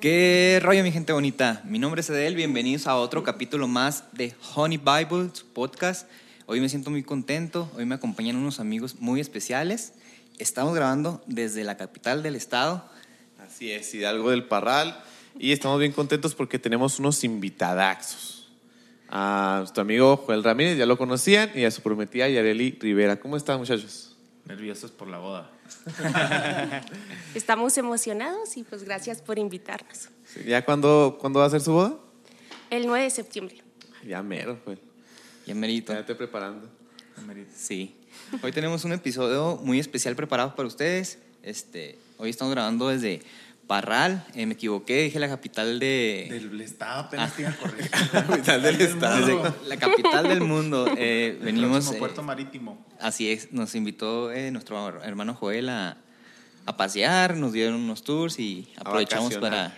¿Qué rollo, mi gente bonita? Mi nombre es Edel, bienvenidos a otro capítulo más de Honey Bible, su podcast. Hoy me siento muy contento, hoy me acompañan unos amigos muy especiales. Estamos grabando desde la capital del estado. Así es, Hidalgo del Parral. Y estamos bien contentos porque tenemos unos invitadaxos. A nuestro amigo Joel Ramírez, ya lo conocían, y a su prometida Yareli Rivera. ¿Cómo están, muchachos? Nerviosos por la boda. Estamos emocionados y pues gracias por invitarnos. ¿Ya cuándo, cuándo va a ser su boda? El 9 de septiembre. Ya mero, Joel. Ya merito. Ya estoy preparando. Sí. Hoy tenemos un episodio muy especial preparado para ustedes. Este, hoy estamos grabando desde Parral. Eh, me equivoqué, dije la capital de... Del estado apenas te iba a corregir. La capital del estado. la capital del mundo. Eh, venimos... Próximo eh, puerto marítimo. Así es, nos invitó eh, nuestro hermano Joel a, a pasear, nos dieron unos tours y aprovechamos para,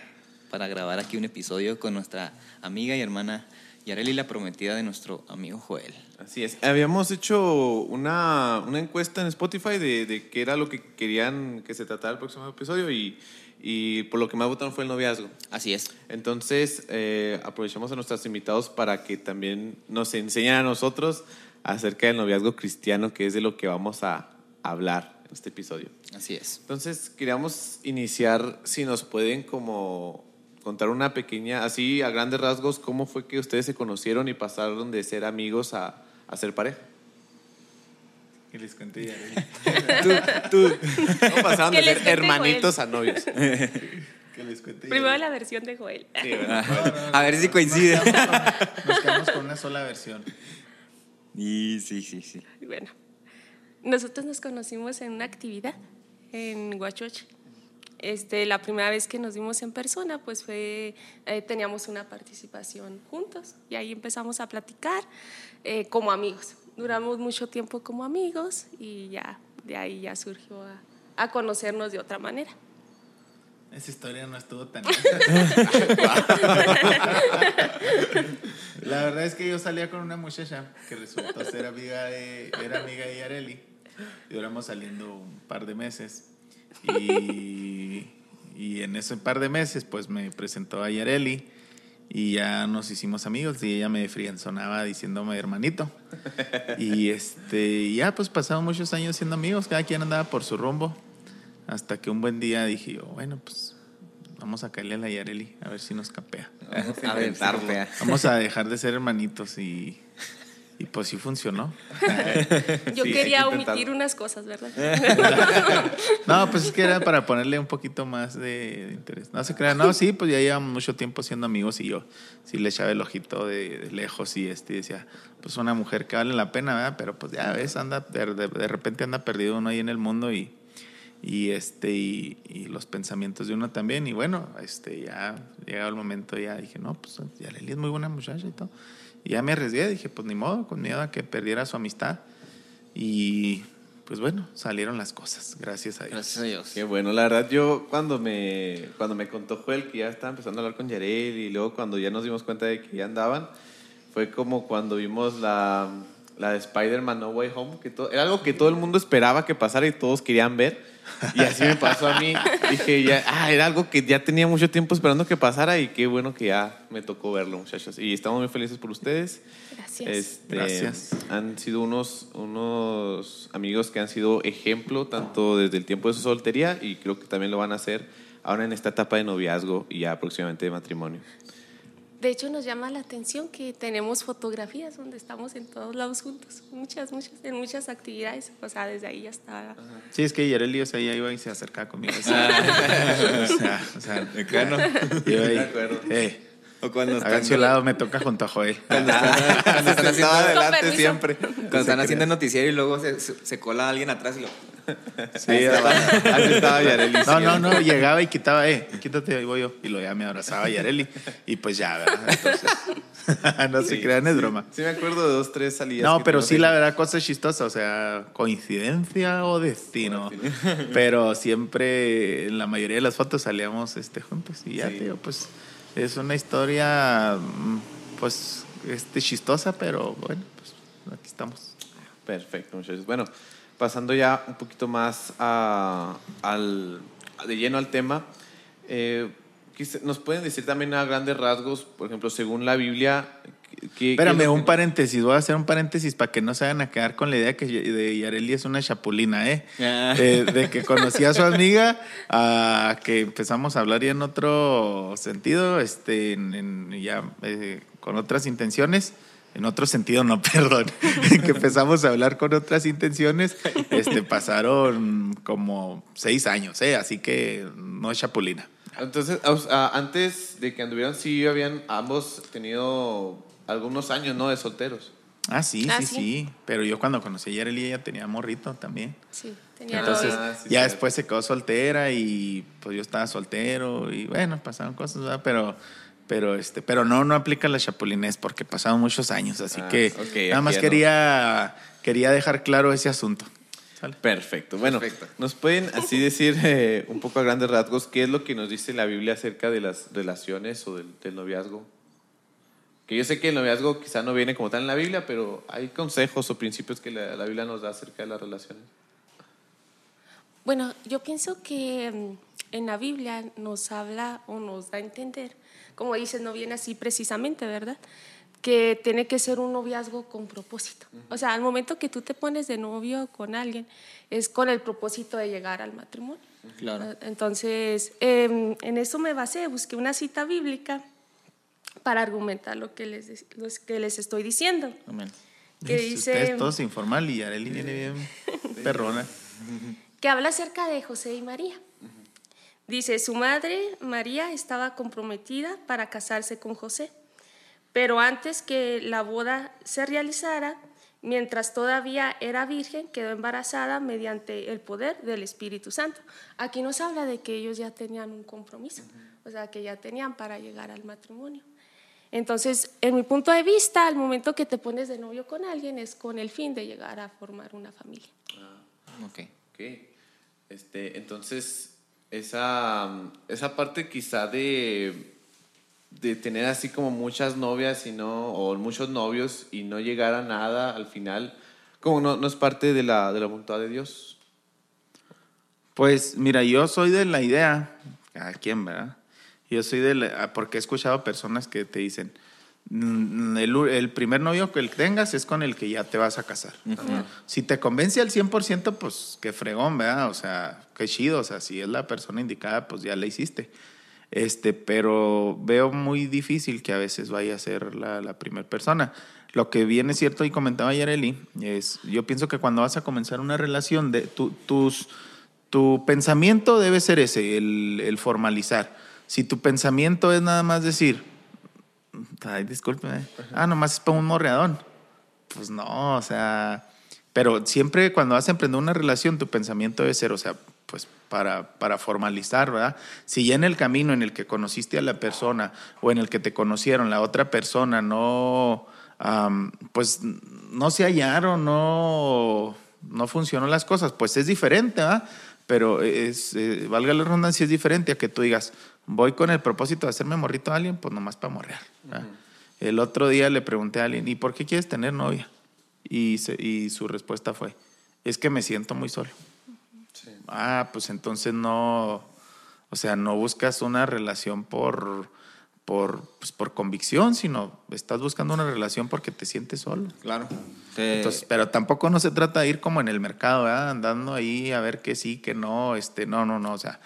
para grabar aquí un episodio con nuestra amiga y hermana Yareli, la prometida de nuestro amigo Joel. Así es. Habíamos hecho una, una encuesta en Spotify de, de qué era lo que querían que se tratara el próximo episodio y, y por lo que más votaron fue el noviazgo. Así es. Entonces, eh, aprovechamos a nuestros invitados para que también nos enseñen a nosotros acerca del noviazgo cristiano, que es de lo que vamos a hablar en este episodio. Así es. Entonces, queríamos iniciar, si nos pueden como contar una pequeña, así a grandes rasgos, cómo fue que ustedes se conocieron y pasaron de ser amigos a, a ser pareja. Y les conté ya. ¿Cómo pasaron Que de les ser cuente hermanitos a novios? Que les conté Primero la versión de Joel. Sí, ¿verdad? A ver si coincide. Nos quedamos con una sola versión. Y sí, sí, sí. Bueno, nosotros nos conocimos en una actividad en Huachoche. Este, la primera vez que nos vimos en persona, pues fue, eh, teníamos una participación juntos y ahí empezamos a platicar eh, como amigos. Duramos mucho tiempo como amigos y ya de ahí ya surgió a, a conocernos de otra manera. Esa historia no estuvo tan. La verdad es que yo salía con una muchacha que resultó ser amiga de, era amiga de Yareli. Y duramos saliendo un par de meses. Y, y en ese par de meses, pues me presentó a Yareli. Y ya nos hicimos amigos y ella me frienzonaba diciéndome hermanito. Y este, ya pues pasaron muchos años siendo amigos, cada quien andaba por su rumbo. Hasta que un buen día dije yo, bueno, pues vamos a caerle a la Yareli, a ver si nos capea. Vamos a ver. Vamos a dejar de ser hermanitos y, y pues sí funcionó. Yo Sí, quería omitir unas cosas, ¿verdad? No, pues es que era para ponerle un poquito más de interés. No se crean, no, sí, pues ya llevamos mucho tiempo siendo amigos y yo sí le echaba el ojito de, de lejos y este y decía, pues una mujer que vale la pena, ¿verdad? Pero pues ya ves, anda, de, de- de repente anda perdido uno ahí en el mundo y, y este y, y los pensamientos de uno también y bueno este ya llegado el momento ya dije no pues ya Leli es muy buena muchacha y todo y ya me arriesgué dije pues ni modo con miedo a que perdiera su amistad y pues bueno salieron las cosas gracias a Dios Gracias a Dios. Qué bueno, la verdad yo cuando me, cuando me contó Joel que ya estaba empezando a hablar con Yarel y luego cuando ya nos dimos cuenta de que ya andaban, fue como cuando vimos la, la de Spider-Man No Way Home, que to- era algo que todo el mundo esperaba que pasara y todos querían ver. Y así me pasó a mí. Dije, ya, ah, era algo que ya tenía mucho tiempo esperando que pasara y qué bueno que ya me tocó verlo, muchachos. Y estamos muy felices por ustedes. Gracias. Este, Gracias. Han sido unos, unos amigos que han sido ejemplo tanto desde el tiempo de su soltería y creo que también lo van a hacer ahora en esta etapa de noviazgo y ya próximamente de matrimonio. De hecho, nos llama la atención que tenemos fotografías donde estamos en todos lados juntos, muchas, muchas, en muchas actividades. O sea, desde ahí hasta. sí es que Yareli o sea ya iba y se acercaba conmigo o sea, o sea, o sea, iba ahí, De acuerdo. eh, O cuando están, al lado me toca junto a Joel cuando están, cuando están haciendo, Estaba adelante permiso. siempre. cuando están haciendo noticiero y luego se cola alguien atrás y lo... Sí, Así estaba Yareli. No, no, no, llegaba y quitaba, eh, quítate, ahí voy yo. Y lo ya me abrazaba Yareli. Y pues ya, ¿verdad? Entonces, no se Sí, crean, es sí. broma. Sí, me acuerdo de dos, tres salidas. No, pero sí, la verdad, cosa chistosa, o sea, coincidencia o destino. Pero siempre, en la mayoría de las fotos salíamos este, juntos. Y ya, Sí. digo, pues, es una historia, mm, pues, este, chistosa, pero bueno, pues, aquí estamos. Perfecto, muchachos. Bueno, pasando ya un poquito más a- al, de lleno al tema, eh, ¿nos pueden decir también a grandes rasgos, por ejemplo, según la Biblia? ¿qué- Espérame, un que- paréntesis. Voy a hacer un paréntesis para que no se vayan a quedar con la idea que de Yareli es una chapulina, ¿eh? Ah. De, de que conocí a su amiga a que empezamos a hablar ya en otro sentido, este, en- en- ya eh, con otras intenciones. En otro sentido, no, perdón. que empezamos a hablar con otras intenciones. Este, pasaron como seis años, ¿eh? Así que no es chapulina. Entonces, ah, antes de que anduvieran, sí habían ambos tenido algunos años, ¿no? De solteros. Ah, sí, Ah, sí, sí. sí, Pero yo cuando conocí a Yareli, ella tenía morrito también. Sí, tenía Entonces. Ah, sí, ya cierto. después se quedó soltera y pues yo estaba soltero y bueno, pasaron cosas, ¿verdad? Pero, pero, este, pero no, no aplica la chapulinés porque pasaron muchos años, así Ah, que ok, nada más ya no. quería, quería dejar claro ese asunto. ¿Sale? Perfecto. Bueno, Perfecto. ¿nos pueden así decir eh, un poco a grandes rasgos qué es lo que nos dice la Biblia acerca de las relaciones o del, del noviazgo? Que yo sé que el noviazgo quizá no viene como tal en la Biblia, pero hay consejos o principios que la, la Biblia nos da acerca de las relaciones. Bueno, yo pienso que mm, en la Biblia nos habla o nos da a entender, como dices, no viene así precisamente, ¿verdad? Que tiene que ser un noviazgo con propósito. O sea, al momento que tú te pones de novio con alguien, es con el propósito de llegar al matrimonio. Claro. Entonces, em, en eso me basé, busqué una cita bíblica para argumentar lo que les, los que les estoy diciendo. Amén. Que Sí, dice- todos informal y Yareli viene bien perrona. que habla acerca de José y María. Dice, su madre María estaba comprometida para casarse con José, pero antes que la boda se realizara, mientras todavía era virgen, quedó embarazada mediante el poder del Espíritu Santo. Aquí nos habla de que ellos ya tenían un compromiso, o sea, que ya tenían para llegar al matrimonio. Entonces, en mi punto de vista, al momento que te pones de novio con alguien es con el fin de llegar a formar una familia. Ok. Ok. Este, entonces, esa, esa parte quizá de, de tener así como muchas novias y no, o muchos novios y no llegar a nada al final, como no, no es parte de la, de la voluntad de Dios. Pues mira, yo soy de la idea, ¿a quién, verdad? Yo soy de la, porque he escuchado personas que te dicen, "Mm, el, el primer novio que el tengas es con el que ya te vas a casar. Si te convence al 100%, pues qué fregón, ¿verdad? O sea, qué chido, o sea, si es la persona indicada, pues ya la hiciste. Este, pero veo muy difícil que a veces vaya a ser la, la primera persona. Lo que viene cierto y comentaba Yareli es, yo pienso que cuando vas a comenzar una relación, de, tu, tus, tu pensamiento debe ser ese, el, el formalizar. Si tu pensamiento es nada más decir, ay, discúlpeme, ah, nomás es para un morreadón, pues no, o sea, pero siempre cuando vas a emprender una relación, tu pensamiento debe ser, o sea, pues para, para formalizar, ¿verdad? Si ya en el camino en el que conociste a la persona o en el que te conocieron, la otra persona no, am, pues no se hallaron, no, no funcionó las cosas, pues es diferente, ¿verdad? Pero es, eh, valga la redundancia, es diferente a que tú digas, voy con el propósito de hacerme morrito a alguien, pues nomás para morrear. ¿verdad? El otro día le pregunté a alguien, ¿y por qué quieres tener novia? Y, se- y su respuesta fue, es que me siento muy solo. Ah, pues entonces no, o sea, no buscas una relación por, por, pues por convicción, sino estás buscando una relación porque te sientes solo. Claro. Te- Entonces, pero tampoco no se trata de ir como en el mercado, ¿verdad? andando ahí a ver que sí, que no, este, no, no, no, o sea,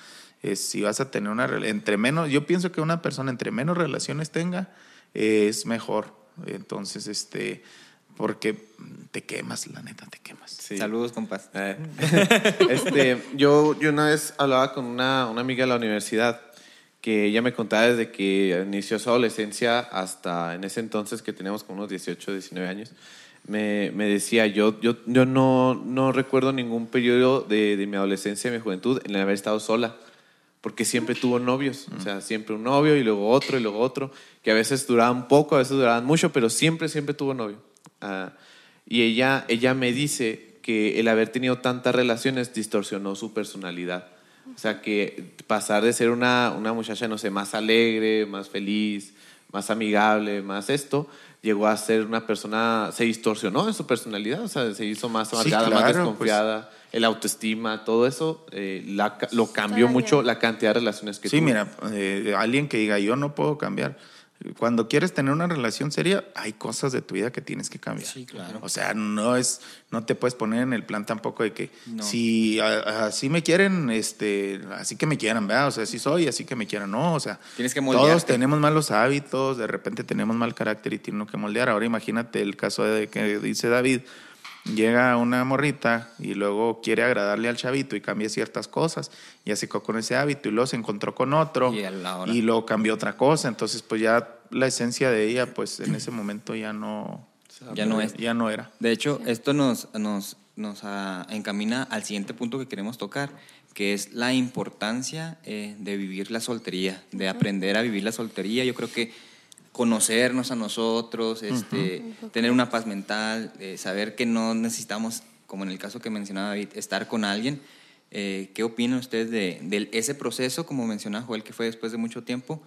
es, si vas a tener una entre menos, yo pienso que una persona entre menos relaciones tenga eh, es mejor. Entonces, este, porque te quemas, la neta, te quemas. Sí. Saludos, compas. Eh, este, yo, yo una vez hablaba con una, una amiga de la universidad que ella me contaba desde que inició su adolescencia hasta en ese entonces que teníamos como unos 18, 19 años. Me, me decía, yo, yo, yo no, no recuerdo ningún periodo de, de mi adolescencia y mi juventud en el haber estado sola, porque siempre tuvo novios, o sea, siempre un novio y luego otro y luego otro, que a veces duraban poco, a veces duraban mucho, pero siempre, siempre tuvo novio. Ah, y ella, ella me dice que el haber tenido tantas relaciones distorsionó su personalidad. O sea, que pasar de ser una, una muchacha, no sé, más alegre, más feliz, más amigable, más esto, llegó a ser una persona, se distorsionó en su personalidad, o sea, se hizo más Sí, amargada, más claro, desconfiada. El autoestima, todo eso eh, la ca- lo cambió mucho la cantidad de relaciones que Sí, tuve. mira, eh, alguien que diga, yo no puedo cambiar. Cuando quieres tener una relación seria, hay cosas de tu vida que tienes que cambiar. Sí, claro. O sea, no es, no te puedes poner en el plan tampoco de que No. si a- así me quieren, este, así que me quieran, ¿verdad? O sea, así soy, así que me quieran, no, o sea, Tienes que todos tenemos malos hábitos, de repente tenemos mal carácter y tiene uno que moldear. Ahora imagínate el caso de que dice David, llega una morrita y luego quiere agradarle al chavito y cambia ciertas cosas, ya se quedó con ese hábito y luego se encontró con otro Y y luego cambió otra cosa, entonces pues ya la esencia de ella pues en ese momento ya no Ya no es. ya no era. De hecho, esto nos, nos, nos ah, encamina al siguiente punto que queremos tocar, que es la importancia eh, de vivir la soltería, de aprender a vivir la soltería. Yo creo que conocernos a nosotros, este, tener una paz mental, eh, saber que no necesitamos, como en el caso que mencionaba David, estar con alguien. Eh, ¿Qué opinan ustedes de, de ese proceso, como mencionaba Joel, que fue después de mucho tiempo,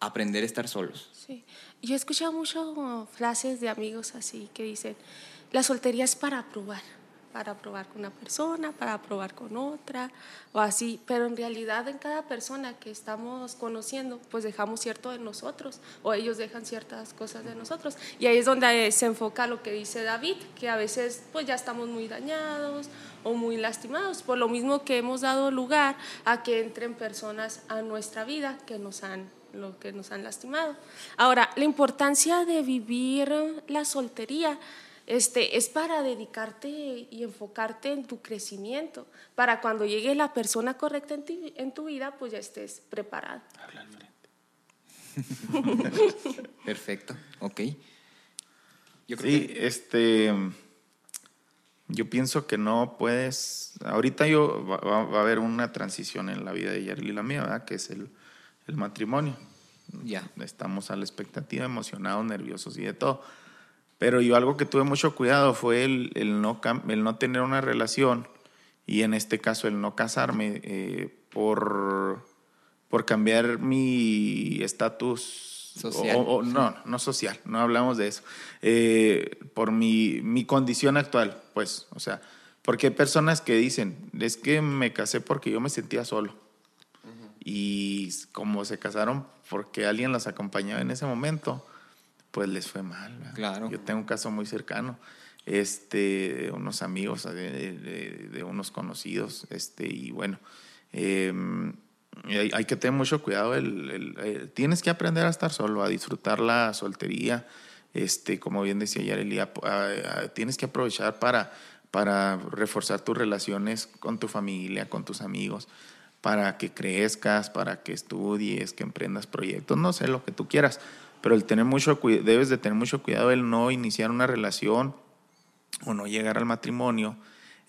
aprender a estar solos? Sí. Yo he escuchado mucho frases de amigos así que dicen, la soltería es para probar, para probar con una persona, para probar con otra, o así, pero en realidad en cada persona que estamos conociendo, pues dejamos cierto de nosotros, o ellos dejan ciertas cosas de nosotros, y ahí es donde se enfoca lo que dice David, que a veces pues ya estamos muy dañados o muy lastimados, por lo mismo que hemos dado lugar a que entren personas a nuestra vida que nos han lo que nos han lastimado. Ahora, la importancia de vivir la soltería este, es para dedicarte y enfocarte en tu crecimiento, para cuando llegue la persona correcta en, ti- en tu vida, pues ya estés preparado. Perfecto, ok. Yo creo Sí, que este. Yo pienso que no puedes. Ahorita yo va, va- va a haber una transición en la vida de Yarly y la mía, ¿verdad? Que es el, el matrimonio. ya. Estamos a la expectativa, emocionados, nerviosos y de todo. Pero yo algo que tuve mucho cuidado fue el, el no, el no tener una relación y en este caso el no casarme eh, por, por cambiar mi estatus Social. o- o- no, no social, no hablamos de eso. Eh, por mi, mi condición actual, pues, o sea, porque hay personas que dicen, es que me casé porque yo me sentía solo. Y como se casaron porque alguien las acompañaba en ese momento, pues les fue mal. ¿verdad? Claro. Yo tengo un caso muy cercano, este, unos amigos, de, de- de unos conocidos, este, y bueno, eh, hay, hay que tener mucho cuidado. El, el- el- tienes que aprender a estar solo, a disfrutar la soltería. Este, como bien decía Yareli, a- a- a- tienes que aprovechar para, para reforzar tus relaciones con tu familia, con tus amigos, para que crezcas, para que estudies, que emprendas proyectos, no sé, lo que tú quieras. Pero el tener mucho debes de tener mucho cuidado el no iniciar una relación o no llegar al matrimonio,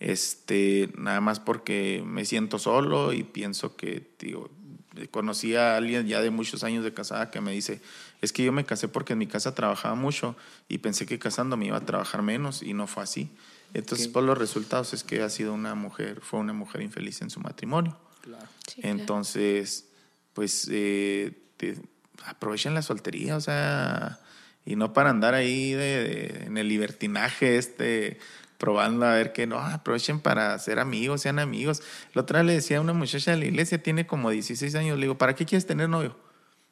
este, nada más porque me siento solo y pienso que, digo, conocí a alguien ya de muchos años de casada que me dice, es que yo me casé porque en mi casa trabajaba mucho y pensé que casando me iba a trabajar menos y no fue así. Entonces, Ok. por los resultados es que ha sido una mujer, fue una mujer infeliz en su matrimonio. Sí, claro. Entonces, pues eh, te- aprovechen la soltería, o sea, y no para andar ahí de, de- en el libertinaje este probando a ver que no, aprovechen para ser amigos, sean amigos. La otra le decía a una muchacha de la iglesia, tiene como 16 años, le digo, ¿para qué quieres tener novio?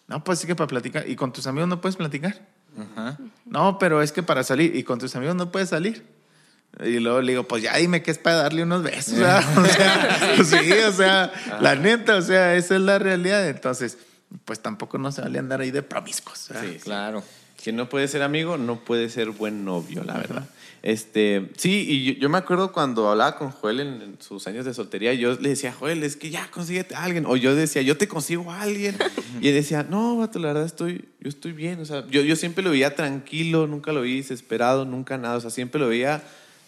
No, pues sí que para platicar. ¿Y con tus amigos no puedes platicar? Ajá. No, pero es que para salir. ¿Y con tus amigos no puedes salir? Y luego le digo, pues ya dime que es para darle unos besos. ¿verdad? O sea, sí, o sea, la neta, o sea, esa es la realidad. Entonces, pues tampoco no se vale andar ahí de promiscuos. ¿verdad? Sí, Claro. Quien no puede ser amigo, no puede ser buen novio, la verdad. Este, sí, y yo, yo me acuerdo cuando hablaba con Joel en, en sus años de soltería, yo le decía, Joel, es que ya consíguete a alguien. O yo decía, yo te consigo a alguien. y él decía, no, vato, la verdad estoy, yo estoy bien. O sea, yo, yo siempre lo veía tranquilo, nunca lo vi desesperado, nunca nada. O sea, siempre lo veía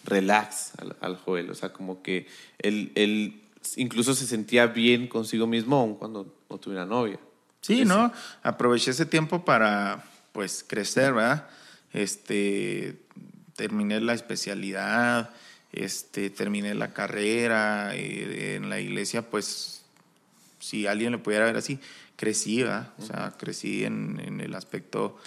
relax al, al Joel. O sea, como que él, él incluso se sentía bien consigo mismo aun cuando no tuviera novia. Sí, ¿no? Aproveché ese tiempo para, pues, crecer, ¿verdad? Este, terminé la especialidad, este, terminé la carrera, eh, en la iglesia, pues, si alguien le pudiera ver así, crecí, ¿verdad? O sea, crecí en, en el aspecto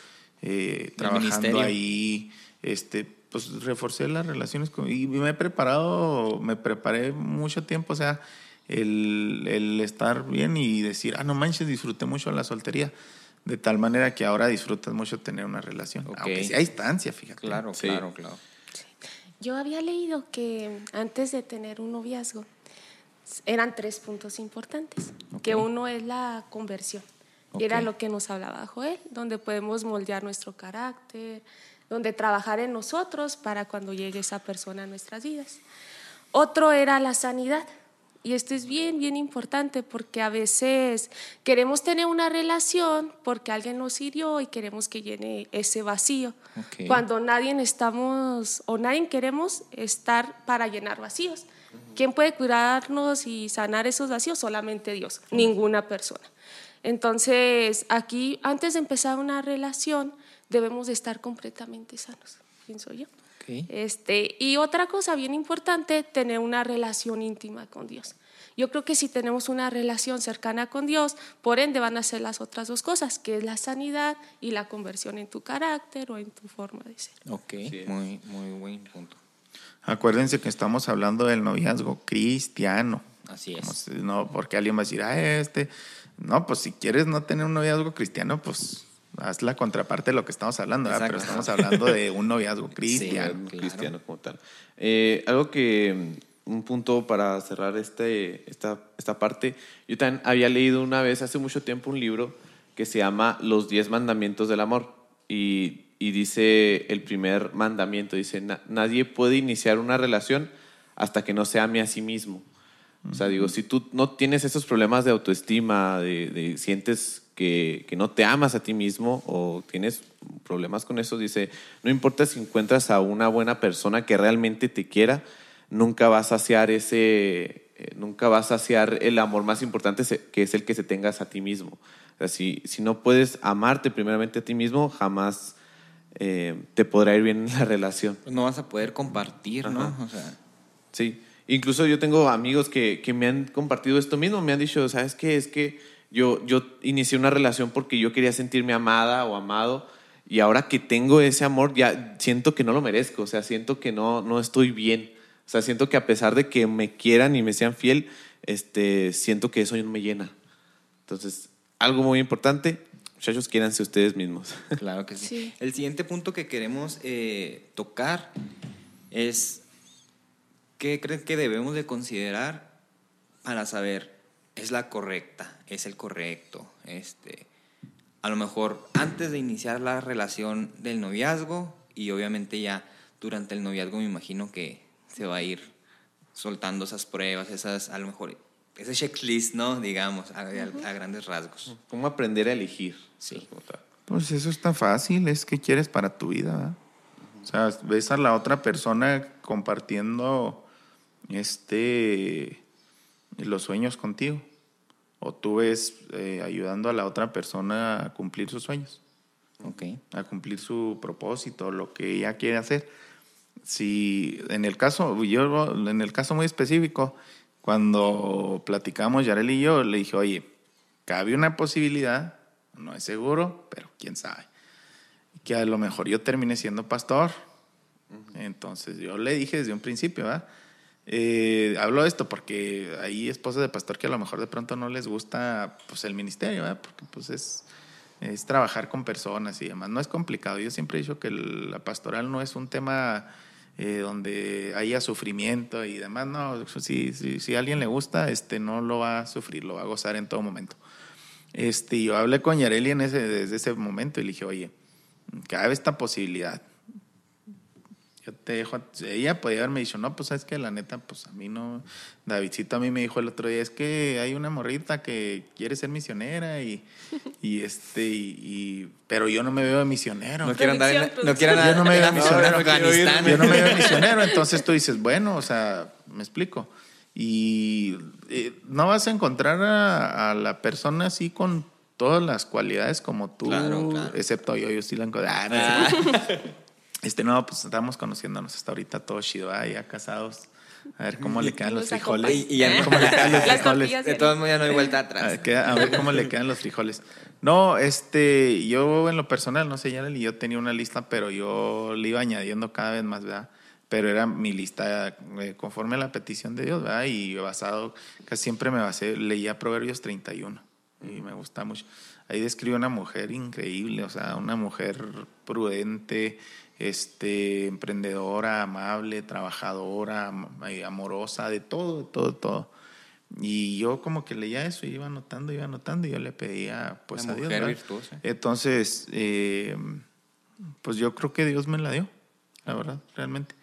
eh, trabajando ahí, este, pues reforcé las relaciones con, y me he preparado, me preparé mucho tiempo, o sea, el, el estar bien y decir, ah, no manches, disfruté mucho la soltería. De tal manera que ahora disfrutas mucho tener una relación. Aunque sí hay distancia, fíjate. Claro, Sí. claro, claro. Yo había leído que antes de tener un noviazgo eran tres puntos importantes, que uno es la conversión. Y Era lo que nos hablaba Joel, donde podemos moldear nuestro carácter, donde trabajar en nosotros para cuando llegue esa persona a nuestras vidas. Otro era la sanidad. Y esto es bien, bien importante porque a veces queremos tener una relación porque alguien nos hirió y queremos que llene ese vacío. Cuando nadie estamos o nadie queremos estar para llenar vacíos. ¿Quién puede curarnos y sanar esos vacíos? Solamente Dios, ninguna persona. Entonces, aquí, antes de empezar una relación, debemos de estar completamente sanos, pienso yo. Este, y otra cosa bien importante, tener una relación íntima con Dios. Yo creo que si tenemos una relación cercana con Dios, por ende van a ser las otras dos cosas, que es la sanidad y la conversión en tu carácter o en tu forma de ser. Ok, muy, muy buen punto. Acuérdense que estamos hablando del noviazgo cristiano. Así es. si- no, porque alguien va a decir, ah, este. No, pues si quieres no tener un noviazgo cristiano, pues haz la contraparte de lo que estamos hablando, pero estamos hablando de un noviazgo cristiano. un claro. cristiano como tal. Eh, algo que, un punto para cerrar este, esta, esta parte, yo también había leído una vez, hace mucho tiempo, un libro que se llama Los Diez Mandamientos del Amor. Y, y dice el primer mandamiento, dice, "Na- nadie puede iniciar una relación hasta que no se ame a sí mismo. O sea, digo, si tú no tienes esos problemas de autoestima, de, de- sientes que, que no te amas a ti mismo o tienes problemas con eso, dice, no importa si encuentras a una buena persona que realmente te quiera, nunca vas a saciar ese, eh, nunca vas a saciar el amor más importante que es el que se tengas a ti mismo. O sea, si, si no puedes amarte primeramente a ti mismo, jamás eh, te podrá ir bien en la relación. Pues no vas a poder compartir, ¿no? O sea, Sí, incluso yo tengo amigos que, que me han compartido esto mismo, me han dicho, ¿sabes qué? Es que yo, yo inicié una relación porque yo quería sentirme amada o amado y ahora que tengo ese amor ya siento que no lo merezco, o sea, siento que no, no estoy bien, o sea, siento que a pesar de que me quieran y me sean fiel, este, siento que eso no me llena. Entonces, algo muy importante, muchachos, quiéranse ustedes mismos. claro que sí. Sí. El siguiente punto que queremos eh, tocar es qué creen que debemos de considerar para saber es la correcta, es el correcto, este, a lo mejor antes de iniciar la relación del noviazgo y obviamente ya durante el noviazgo me imagino que se va a ir soltando esas pruebas, esas, a lo mejor, ese checklist, ¿no? Digamos, a, a- a grandes rasgos. ¿Cómo aprender a elegir? Sí. Pues eso está fácil, es que quieres para tu vida. ¿verdad? O sea, ves a la otra persona compartiendo este los sueños contigo. O tú ves eh, ayudando a la otra persona a cumplir sus sueños, Ok. a cumplir su propósito, lo que ella quiere hacer. Si en el caso, yo en el caso muy específico, cuando platicamos Yarel y yo, le dije, oye, cabe una posibilidad, no es seguro, pero quién sabe, que a lo mejor yo termine siendo pastor. Entonces yo le dije desde un principio, ¿verdad? Eh, hablo de esto porque hay esposas de pastor que a lo mejor de pronto no les gusta pues, el ministerio, ¿verdad? Porque pues es, es trabajar con personas y demás. No es complicado. Yo siempre he dicho que la pastoral no es un tema eh, donde haya sufrimiento y demás. No, si, si, si a alguien le gusta, este, no lo va a sufrir, lo va a gozar en todo momento. Este, yo hablé con Yareli en ese, desde ese momento y le dije, oye, cabe esta posibilidad. Yo te dejo, a- ella podía haberme dicho, no, pues sabes que la neta, pues a mí no, Davidcito a mí me dijo el otro día, es que hay una morrita que quiere ser misionera y, y este, y, y- pero yo no me veo de misionero. No quiero andar en, no quiero Yo no me andar veo misionero, Afganistán. yo no me veo misionero, entonces tú dices, bueno, o sea, me explico. Y eh, no vas a encontrar a, a la persona así con todas las cualidades como tú, Claro, claro. excepto yo, yo sí la encontré. Ah, no. Este, no, pues estamos conociéndonos hasta ahorita, todo chido, ah, ya casados A ver cómo le quedan los frijoles. Y- y ya- ¿Cómo le quedan los frijoles? De todos modos ya no hay vuelta atrás. A ver, a ver cómo le quedan los frijoles. No, este, yo en lo personal, no sé, ya yo tenía una lista, pero yo le iba añadiendo cada vez más, ¿verdad? Pero era mi lista eh, conforme a la petición de Dios, ¿verdad? Y basado, casi siempre me basé, leía Proverbios 31 y me gusta mucho. Ahí describe una mujer increíble, o sea, una mujer prudente, este, emprendedora, amable, trabajadora, eh, amorosa, de todo, todo, todo. Y yo como que leía eso y iba anotando, iba anotando y yo le pedía pues La a Dios. mujer ¿verdad? virtuosa. Entonces, eh, pues yo creo que Dios me la dio, la verdad, realmente.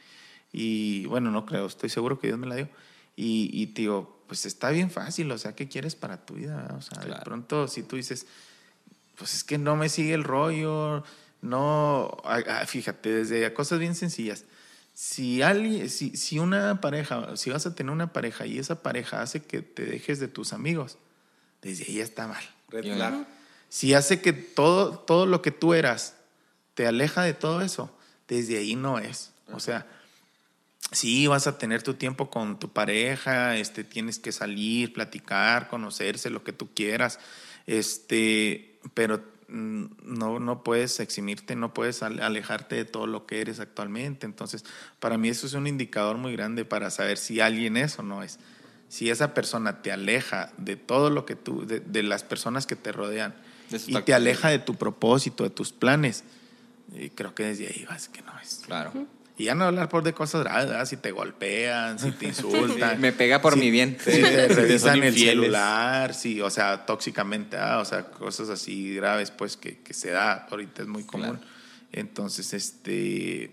Y bueno, no creo, estoy seguro que Dios me la dio. Y, y te digo, pues está bien fácil, o sea, ¿qué quieres para tu vida? O sea, de pronto si tú dices, pues es que no me sigue el rollo, no, ah, fíjate, desde cosas bien sencillas. Si, alguien, si, si una pareja, si vas a tener una pareja y esa pareja hace que te dejes de tus amigos, desde ahí está mal. Flag. Si hace que todo, todo lo que tú eras te aleja de todo eso, desde ahí no es. O sea, sí vas a tener tu tiempo con tu pareja, este, tienes que salir, platicar, conocerse, lo que tú quieras, este, pero no, no puedes eximirte, no puedes ale- alejarte de todo lo que eres actualmente. Entonces, para mí eso es un indicador muy grande para saber si alguien es o no es. Si esa persona te aleja de todo lo que tú, de, de las personas que te rodean, y te aleja de tu propósito, de tus planes, y creo que desde ahí vas que no es. Claro. Y ya no hablar por de cosas graves, ¿verdad? si te golpean, si te insultan. Me pega por si- mi bien. Si te revisan el celular, sí, o sea, tóxicamente, ah, o sea, cosas así graves, pues, que, que se da, ahorita es muy común. Claro. Entonces, este,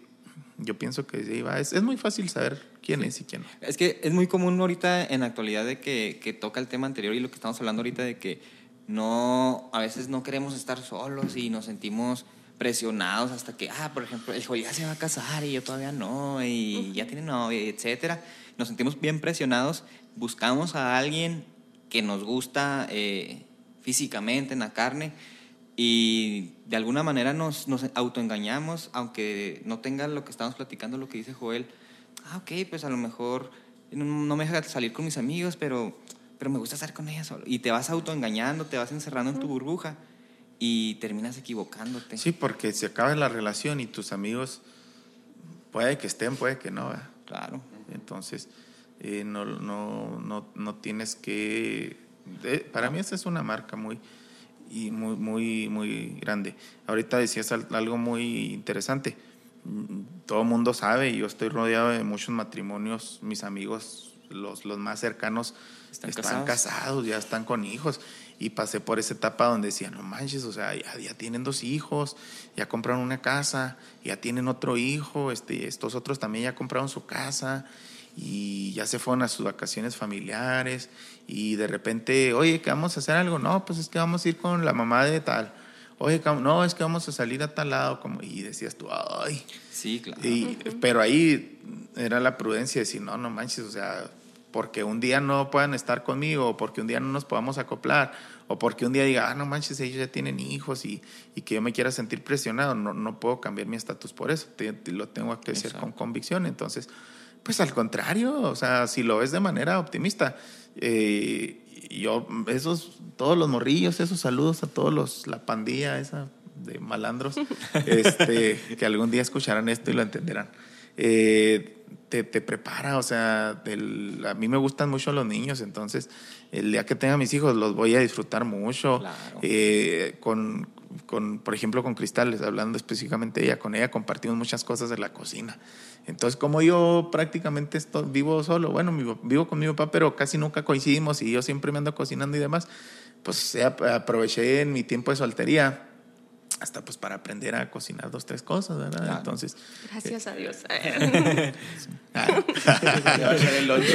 yo pienso que ahí va. Es, es muy fácil saber quién es y quién no. Es que es muy común ahorita en la actualidad de que, que toca el tema anterior y lo que estamos hablando ahorita de que no, a veces no queremos estar solos y nos sentimos presionados hasta que, ah, por ejemplo, el Joel ya se va a casar y yo todavía no, y ya tiene novia, etcétera. Nos sentimos bien presionados, buscamos a alguien que nos gusta eh, físicamente, en la carne, y de alguna manera nos, nos autoengañamos, aunque no tenga lo que estamos platicando, lo que dice Joel. Ah, ok, pues a lo mejor no, no me deja salir con mis amigos, pero, pero me gusta estar con ella solo. Y te vas autoengañando, te vas encerrando en tu burbuja y terminas equivocándote. Sí, porque se acaba la relación y tus amigos puede que estén, puede que no. ¿verdad? Claro. Entonces, eh, no, no, no, no tienes que... de- para mí esa es una marca muy, y muy, muy, muy grande. Ahorita decías al- algo muy interesante. Todo el mundo sabe, y yo estoy rodeado de muchos matrimonios, mis amigos, los, los más cercanos, Están están, casados. casados. ya están con hijos. Y pasé por esa etapa donde decían, no manches, o sea, ya, ya tienen dos hijos, ya compraron una casa, ya tienen otro hijo, este, estos otros también ya compraron su casa y ya se fueron a sus vacaciones familiares y de repente, oye, que vamos a hacer algo, no, pues es que vamos a ir con la mamá de tal, oye, no, es que vamos a salir a tal lado, como, y decías tú, ay, Sí, claro. y, pero ahí era la prudencia de decir, no, no manches, o sea, porque un día no puedan estar conmigo, o porque un día no nos podamos acoplar, o porque un día diga, ah, no manches, ellos ya tienen hijos y, y que yo me quiera sentir presionado, no, no puedo cambiar mi estatus por eso, te- te- lo tengo que hacer con convicción. Entonces, pues al contrario, o sea, si lo ves de manera optimista, eh, yo, esos, todos los morrillos, esos saludos a todos los, la pandilla esa de malandros, este, que algún día escucharán esto y lo entenderán. Eh, te, te prepara, o sea, a mí me gustan mucho los niños, entonces el día que tenga mis hijos los voy a disfrutar mucho. Claro. Eh, con, con, por ejemplo, con Cristales, hablando específicamente de ella, con ella compartimos muchas cosas de la cocina. Entonces, como yo prácticamente estoy, vivo solo, bueno, vivo, con mi papá, pero casi nunca coincidimos y yo siempre me ando cocinando y demás, pues eh, ap- aproveché en mi tiempo de soltería hasta pues para aprender a cocinar dos, tres cosas, ¿verdad? Claro. Entonces, Gracias a Dios.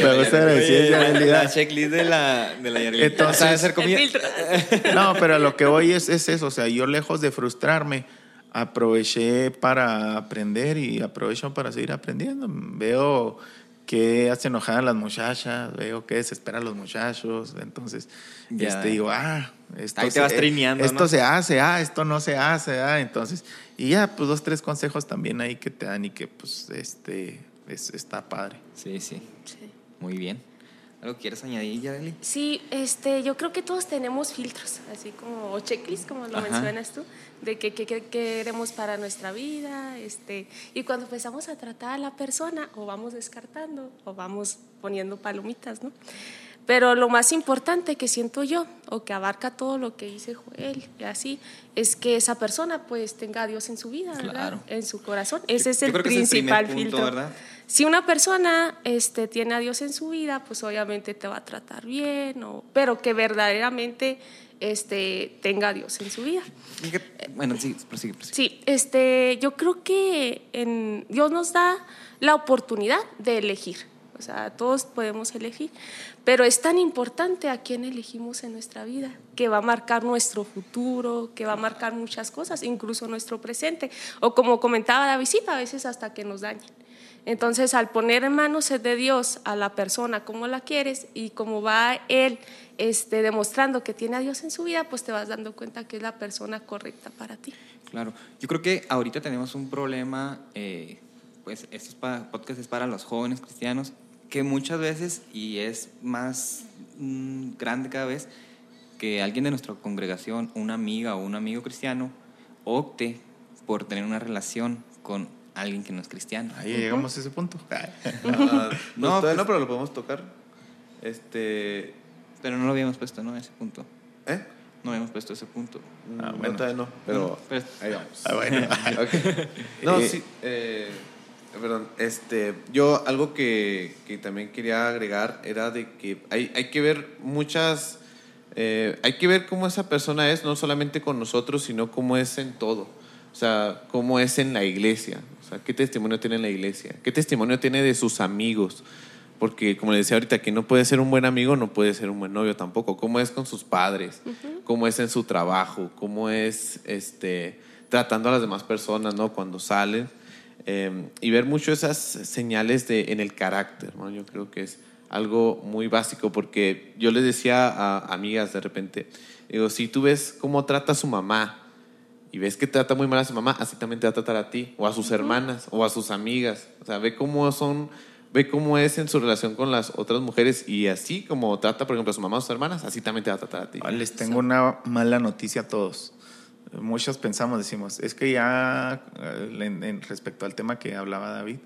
me gusta decir, la, checklist de la, de la. Entonces- ¿Sabe hacer comida? No, pero lo que voy es, es eso, o sea, yo lejos de frustrarme, aproveché para aprender y aprovecho para seguir aprendiendo. Veo que hace enojar a las muchachas, veo que desesperan a los muchachos, entonces Ya. este, digo, ah, esto, Ahí te vas se, trineando, esto ¿no? se hace, ah, esto no se hace, ah, entonces, y ya, pues dos, tres consejos también ahí que te dan y que pues, este, es, está padre. Sí, sí. Sí. Muy bien. ¿Algo quieres añadir, Yareli? Sí, este, yo creo que todos tenemos filtros, así como o checklist, como lo Ajá. mencionas tú, de qué qué- qué queremos para nuestra vida, este, y cuando empezamos a tratar a la persona, o vamos descartando, o vamos poniendo palomitas, ¿no? Pero lo más importante que siento yo, o que abarca todo lo que dice Joel y así, es que esa persona pues tenga a Dios en su vida. En su corazón. Ese es el es principal punto, filtro. ¿verdad? Si una persona este, tiene a Dios en su vida, pues obviamente te va a tratar bien, o, pero que verdaderamente este, tenga a Dios en su vida. Bueno, sí, prosigue, prosigue. Sí, este, yo creo que en, Dios nos da la oportunidad de elegir. O sea, todos podemos elegir, pero es tan importante a quién elegimos en nuestra vida, que va a marcar nuestro futuro, que va a marcar muchas cosas, incluso nuestro presente. O como comentaba la visita, a veces hasta que nos dañen. Entonces, al poner en manos de Dios a la persona como la quieres y como va Él este, demostrando que tiene a Dios en su vida, pues te vas dando cuenta que es la persona correcta para ti. Claro, yo creo que ahorita tenemos un problema, eh, pues este podcast es para los jóvenes cristianos, que muchas veces, y es más mm, grande cada vez, que alguien de nuestra congregación, una amiga o un amigo cristiano, opte por tener una relación con alguien que no es cristiano. Ahí llegamos a ese punto. No, no, No, no, pues- no, pero lo podemos tocar. Este. Pero no lo habíamos puesto, ¿no? Ese punto. ¿Eh? No habíamos puesto ese punto. Ah, No, todavía no, pero Pero- ahí vamos. Ah, bueno. Ok. No, Eh, sí. eh, perdón. Este, yo algo que, que también quería agregar era de que hay, hay que ver muchas. eh, hay que ver cómo esa persona es, no solamente con nosotros, sino cómo es en todo. O sea, cómo es en la iglesia. O sea, qué testimonio tiene en la iglesia. Qué testimonio tiene de sus amigos. Porque, como le decía ahorita, que no puede ser un buen amigo, no puede ser un buen novio tampoco. ¿Cómo es con sus padres? ¿Cómo es en su trabajo? ¿Cómo es este, tratando a las demás personas ¿no? cuando salen? Eh, y ver mucho esas señales de, en el carácter. ¿no? Yo creo que es algo muy básico porque yo les decía a amigas de repente, digo, si tú ves cómo trata a su mamá y ves que trata muy mal a su mamá, así también te va a tratar a ti, o a sus hermanas, o a sus amigas. O sea, ve cómo son, ve cómo es en su relación con las otras mujeres y así como trata, por ejemplo, a su mamá o a sus hermanas, así también te va a tratar a ti. Les tengo una mala noticia a todos. Muchos pensamos, decimos, es que ya eh, en, en respecto al tema que hablaba David,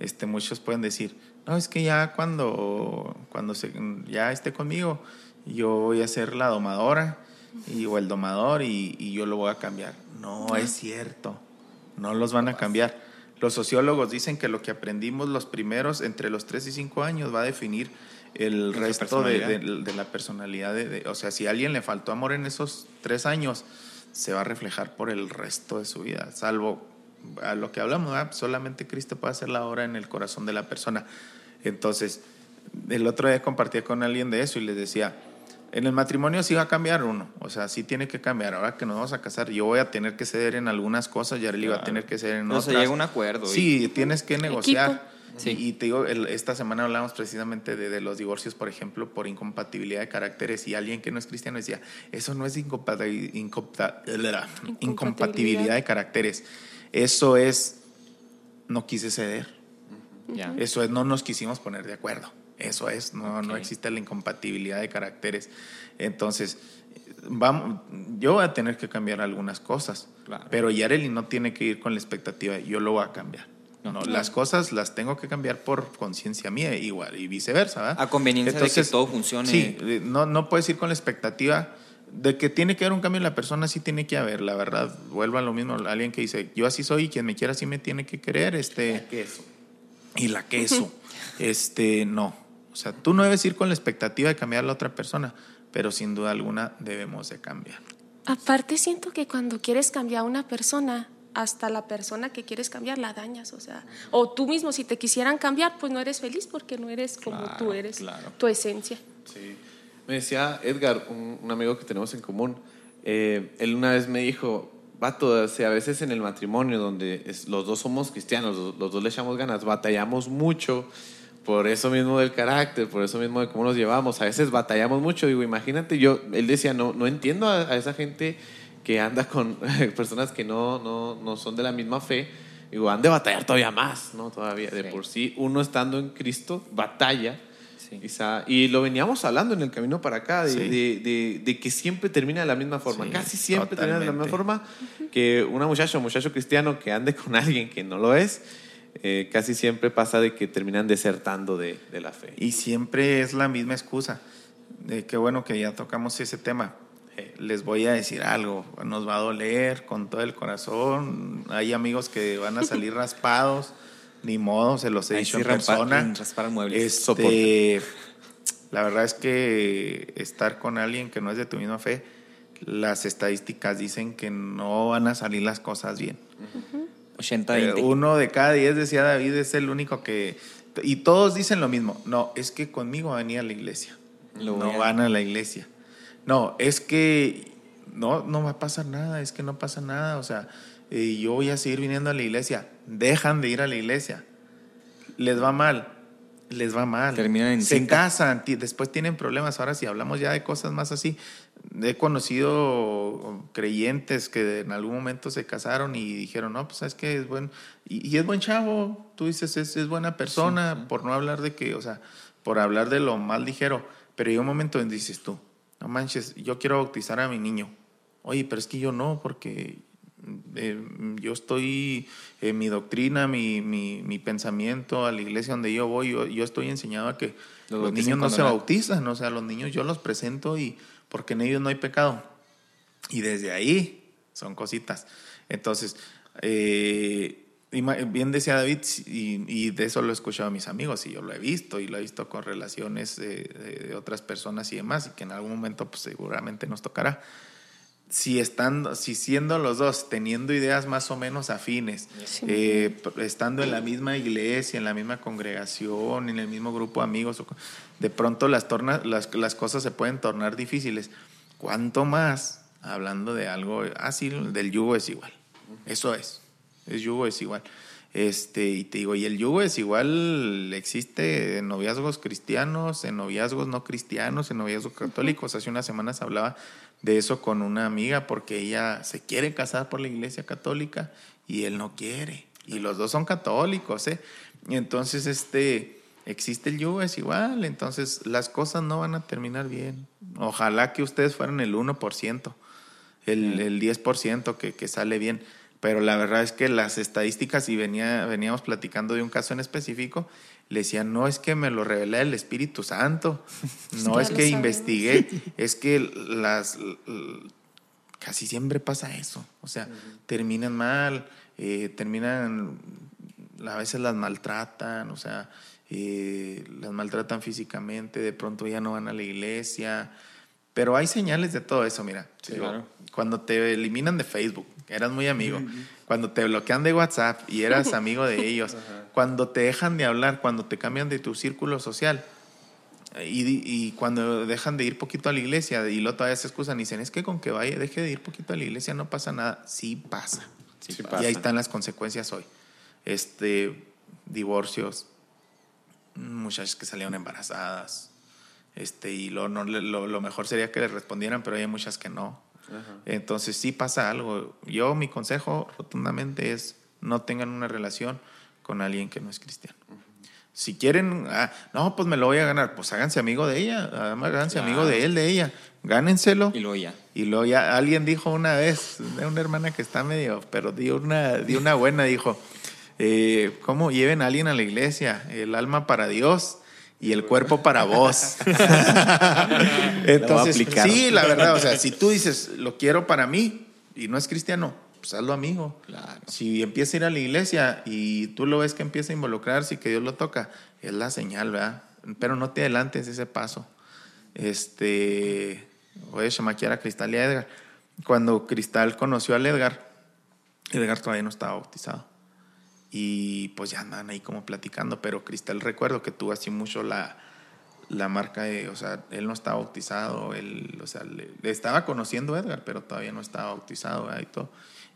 este, muchos pueden decir, no, es que ya cuando, cuando se, ya esté conmigo, yo voy a ser la domadora y, o el domador y, y yo lo voy a cambiar. No es cierto, no los van a cambiar. Los sociólogos dicen que lo que aprendimos los primeros, entre los 3 y 5 años, va a definir el resto de, personalidad. de- de la personalidad. De, de- o sea, si a alguien le faltó amor en esos tres años, se va a reflejar por el resto de su vida, salvo a lo que hablamos, ¿verdad? solamente Cristo puede hacer la obra en el corazón de la persona. Entonces, el otro día compartía con alguien de eso y les decía, en el matrimonio sí va a cambiar uno, o sea, sí tiene que cambiar. Ahora que nos vamos a casar, yo voy a tener que ceder en algunas cosas, Yareli va a tener que ceder en Pero otras. se llega a un acuerdo. y- Sí, tienes que negociar. Equipo. Sí. Y te digo, el- esta semana hablamos precisamente de, de los divorcios, por ejemplo, por incompatibilidad de caracteres. Y alguien que no es cristiano decía, eso no es incompatibilidad de caracteres. Eso es, no quise ceder. Eso es, no nos quisimos poner de acuerdo. Eso es, no, no existe la incompatibilidad de caracteres. Entonces, vamos, yo voy a tener que cambiar algunas cosas, Claro. pero Yareli no tiene que ir con la expectativa yo lo voy a cambiar. No. No, las cosas las tengo que cambiar por conciencia mía igual y viceversa. ¿verdad? A conveniencia de que todo funcione. Sí, eh, no, no puedes ir con la expectativa de que tiene que haber un cambio en la persona, sí tiene que haber, la verdad. Vuelvo a lo mismo, alguien que dice, yo así soy y quien me quiera así me tiene que querer. Este, Queso. y la queso. este, no. O sea, tú no debes ir con la expectativa de cambiar a la otra persona, pero sin duda alguna debemos de cambiar. Aparte siento que cuando quieres cambiar a una persona, hasta la persona que quieres cambiar la dañas, o sea, o tú mismo si te quisieran cambiar, pues no eres feliz porque no eres como Claro, tú eres, claro. tu esencia. Sí. Me decía Edgar, un, un amigo que tenemos en común, eh, él una vez me dijo, vato, o sea, a veces en el matrimonio donde es- los dos somos cristianos, los, los dos le echamos ganas, batallamos mucho por eso mismo del carácter, por eso mismo de cómo nos llevamos, a veces batallamos mucho, digo, imagínate, yo, él decía, no, no entiendo a, a esa gente que anda con personas que no, no, no son de la misma fe, digo, han de batallar todavía más, ¿no? Todavía, de por sí, uno estando en Cristo, batalla. Quizá, y lo veníamos hablando en el camino para acá, de, Sí. de- de- de que siempre termina de la misma forma, casi siempre termina de la misma forma que una muchacha o muchacho cristiano que ande con alguien que no lo es, eh, casi siempre pasa de que terminan desertando de, de la fe. Y siempre es la misma excusa. De qué bueno que ya tocamos ese tema. Eh, Les voy a decir algo, nos va a doler con todo el corazón. Hay amigos que van a salir raspados, ni modo, se los he Ahí dicho sí en persona. raspar muebles. Este, la verdad es que estar con alguien que no es de tu misma fe, las estadísticas dicen que no van a salir las cosas bien. 80 Eh, 20. uno de cada diez, decía David, es el único que... Y todos dicen lo mismo. No, es que conmigo venía a la iglesia. Lo no a- van a la iglesia. No, es que no, no va a pasar nada, es que no pasa nada. O sea, eh, yo voy a seguir viniendo a la iglesia. Dejan de ir a la iglesia. Les va mal. Les va mal. Terminan en Se cinta. casan, después tienen problemas. Ahora, si hablamos ya de cosas más así, he conocido creyentes que en algún momento se casaron y dijeron, no, pues sabes que es buen, y, y es buen chavo, tú dices, es, es buena persona, por no hablar de que, o sea, por hablar de lo más ligero, pero hay un momento donde dices tú, no manches, yo quiero bautizar a mi niño. Oye, pero es que yo no, porque eh, yo estoy, en mi doctrina, mi, mi, mi pensamiento, a la iglesia donde yo voy, yo, yo estoy enseñado a que Los niños no se bautizan, o sea, los niños yo los presento y porque en ellos no hay pecado. Y desde ahí son cositas. Entonces, eh, bien decía David, y, y de eso lo he escuchado a mis amigos, y yo lo he visto, y lo he visto con relaciones de, de otras personas y demás, y que en algún momento pues, seguramente nos tocará. Si, estando, si siendo los dos, teniendo ideas más o menos afines, Sí. eh, estando en la misma iglesia, en la misma congregación, en el mismo grupo de amigos, de pronto las, torna- las, las cosas se pueden tornar difíciles. ¿Cuánto más? Hablando de algo así, del yugo es igual. Eso es. El yugo es igual. Este, y te digo, y el yugo es igual, existe en noviazgos cristianos, en noviazgos no cristianos, en noviazgos católicos. Hace unas semanas hablaba de eso con una amiga porque ella se quiere casar por la iglesia católica y él no quiere. Y los dos son católicos, ¿eh? Y entonces, este, existe el yugo, es igual. Entonces, las cosas no van a terminar bien. Ojalá que ustedes fueran el 1%, el, el 10% que, que sale bien. Pero la verdad es que las estadísticas, y venía, veníamos platicando de un caso en específico, le decían, no es que me lo revela el Espíritu Santo, no Ya es que sabemos. investigué, es que las casi siempre pasa eso. O sea, terminan mal, eh, terminan, a veces las maltratan, o sea, eh, las maltratan físicamente, de pronto ya no van a la iglesia. Pero hay señales de todo eso, mira. Sí, Digo, claro. Cuando te eliminan de Facebook, eras muy amigo. Cuando te bloquean de WhatsApp y eras amigo de ellos. Cuando te dejan de hablar, cuando te cambian de tu círculo social. Y, y cuando dejan de ir poquito a la iglesia y luego todavía se excusan y dicen, es que con que vaya, deje de ir poquito a la iglesia no pasa nada. Sí pasa. Sí Y pasa. ahí están las consecuencias hoy. Este, divorcios, muchachas que salieron embarazadas. Este, y lo, no, lo, lo mejor sería que le respondieran, pero hay muchas que no. Entonces sí pasa algo. Yo mi consejo rotundamente es no tengan una relación con alguien que no es cristiano. Si quieren, ah, no, pues me lo voy a ganar, pues háganse amigo de ella, además háganse Claro. amigo de él, de ella, gánenselo. Y luego ya. Y luego ya alguien dijo una vez, de una hermana que está medio, pero dio una, dio una buena, dijo, eh, ¿cómo lleven a alguien a la iglesia? El alma para Dios y el cuerpo para vos. Entonces, sí, la verdad, o sea, si tú dices, lo quiero para mí y no es cristiano, pues hazlo amigo. Claro. Si empieza a ir a la iglesia y tú lo ves que empieza a involucrarse y que Dios lo toca, es la señal, ¿verdad? Pero no te adelantes ese paso. Este, voy a chamaquear a Cristal y a Edgar. Cuando Cristal conoció al Edgar, Edgar todavía no estaba bautizado. Y pues ya andan ahí como platicando, pero Cristal recuerdo que tuvo así mucho la, la marca de, o sea, él no estaba bautizado, él, o sea, le, le estaba conociendo a Edgar, pero todavía no estaba bautizado, ¿verdad? Y todo.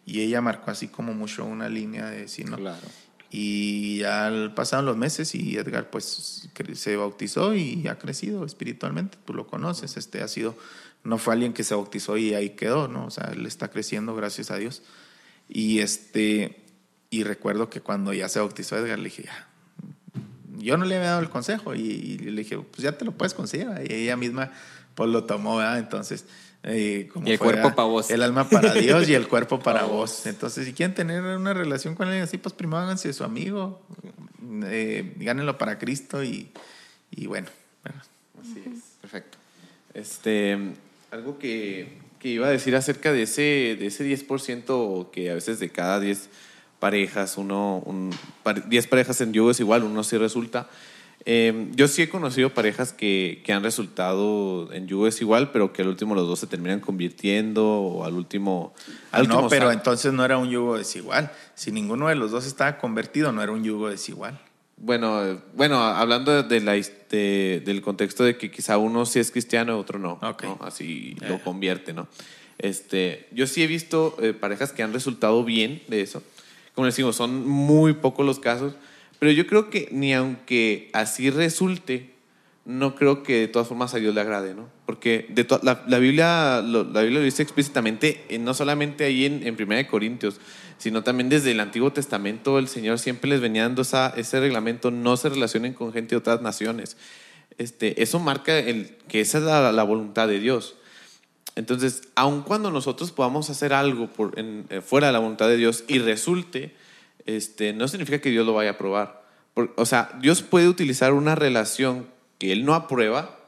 Y ella marcó así como mucho una línea de decir, no, Claro. y ya pasaron los meses y Edgar pues se bautizó y ha crecido espiritualmente. Tú lo conoces, este ha sido, no fue alguien que se bautizó y ahí quedó, ¿no? O sea, él está creciendo, gracias a Dios. Y este, Y recuerdo que cuando ya se bautizó Edgar, le dije, ya. Yo no le había dado el consejo y, y le dije, pues ya te lo puedes conseguir. Y ella misma, pues lo tomó, ¿verdad? Entonces, eh, como Y el fue, cuerpo ¿verdad? pa' vos. El alma para Dios y el cuerpo para vos. Entonces, si quieren tener una relación con alguien así, pues primero háganse su amigo, eh, gánenlo para Cristo y, y bueno. bueno. Así es. Perfecto. Este, algo que, que iba a decir acerca de ese, de ese 10% que a veces de cada 10 parejas, uno, un, par- 10 parejas en yugo es igual, uno sí resulta. Eh, yo sí he conocido parejas que, que han resultado en yugo es igual, pero que al último los dos se terminan convirtiendo o al último... Ah, último no, pero sal- entonces no era un yugo desigual. Si ninguno de los dos estaba convertido, no era un yugo desigual. Bueno, bueno, hablando de la, his- de- del contexto de que quizá uno sí es cristiano y otro no, Ok. ¿no? así lo convierte, ¿no? Este, yo sí he visto eh, parejas que han resultado bien de eso. Como les son muy pocos los casos, pero yo creo que ni aunque así resulte, no creo que de todas formas a Dios le agrade, ¿no? Porque de la, la Biblia lo, la Biblia lo dice explícitamente, eh, no solamente ahí en, 1 de Corintios, sino también desde el Antiguo Testamento el Señor siempre les venía dando esa- ese reglamento, no se relacionen con gente de otras naciones. Este, eso marca el, que esa es la voluntad de Dios. Entonces, aun cuando nosotros podamos hacer algo eh, fuera de la voluntad de Dios y resulte, este, no significa que Dios lo vaya a aprobar. O sea, Dios puede utilizar una relación que Él no aprueba,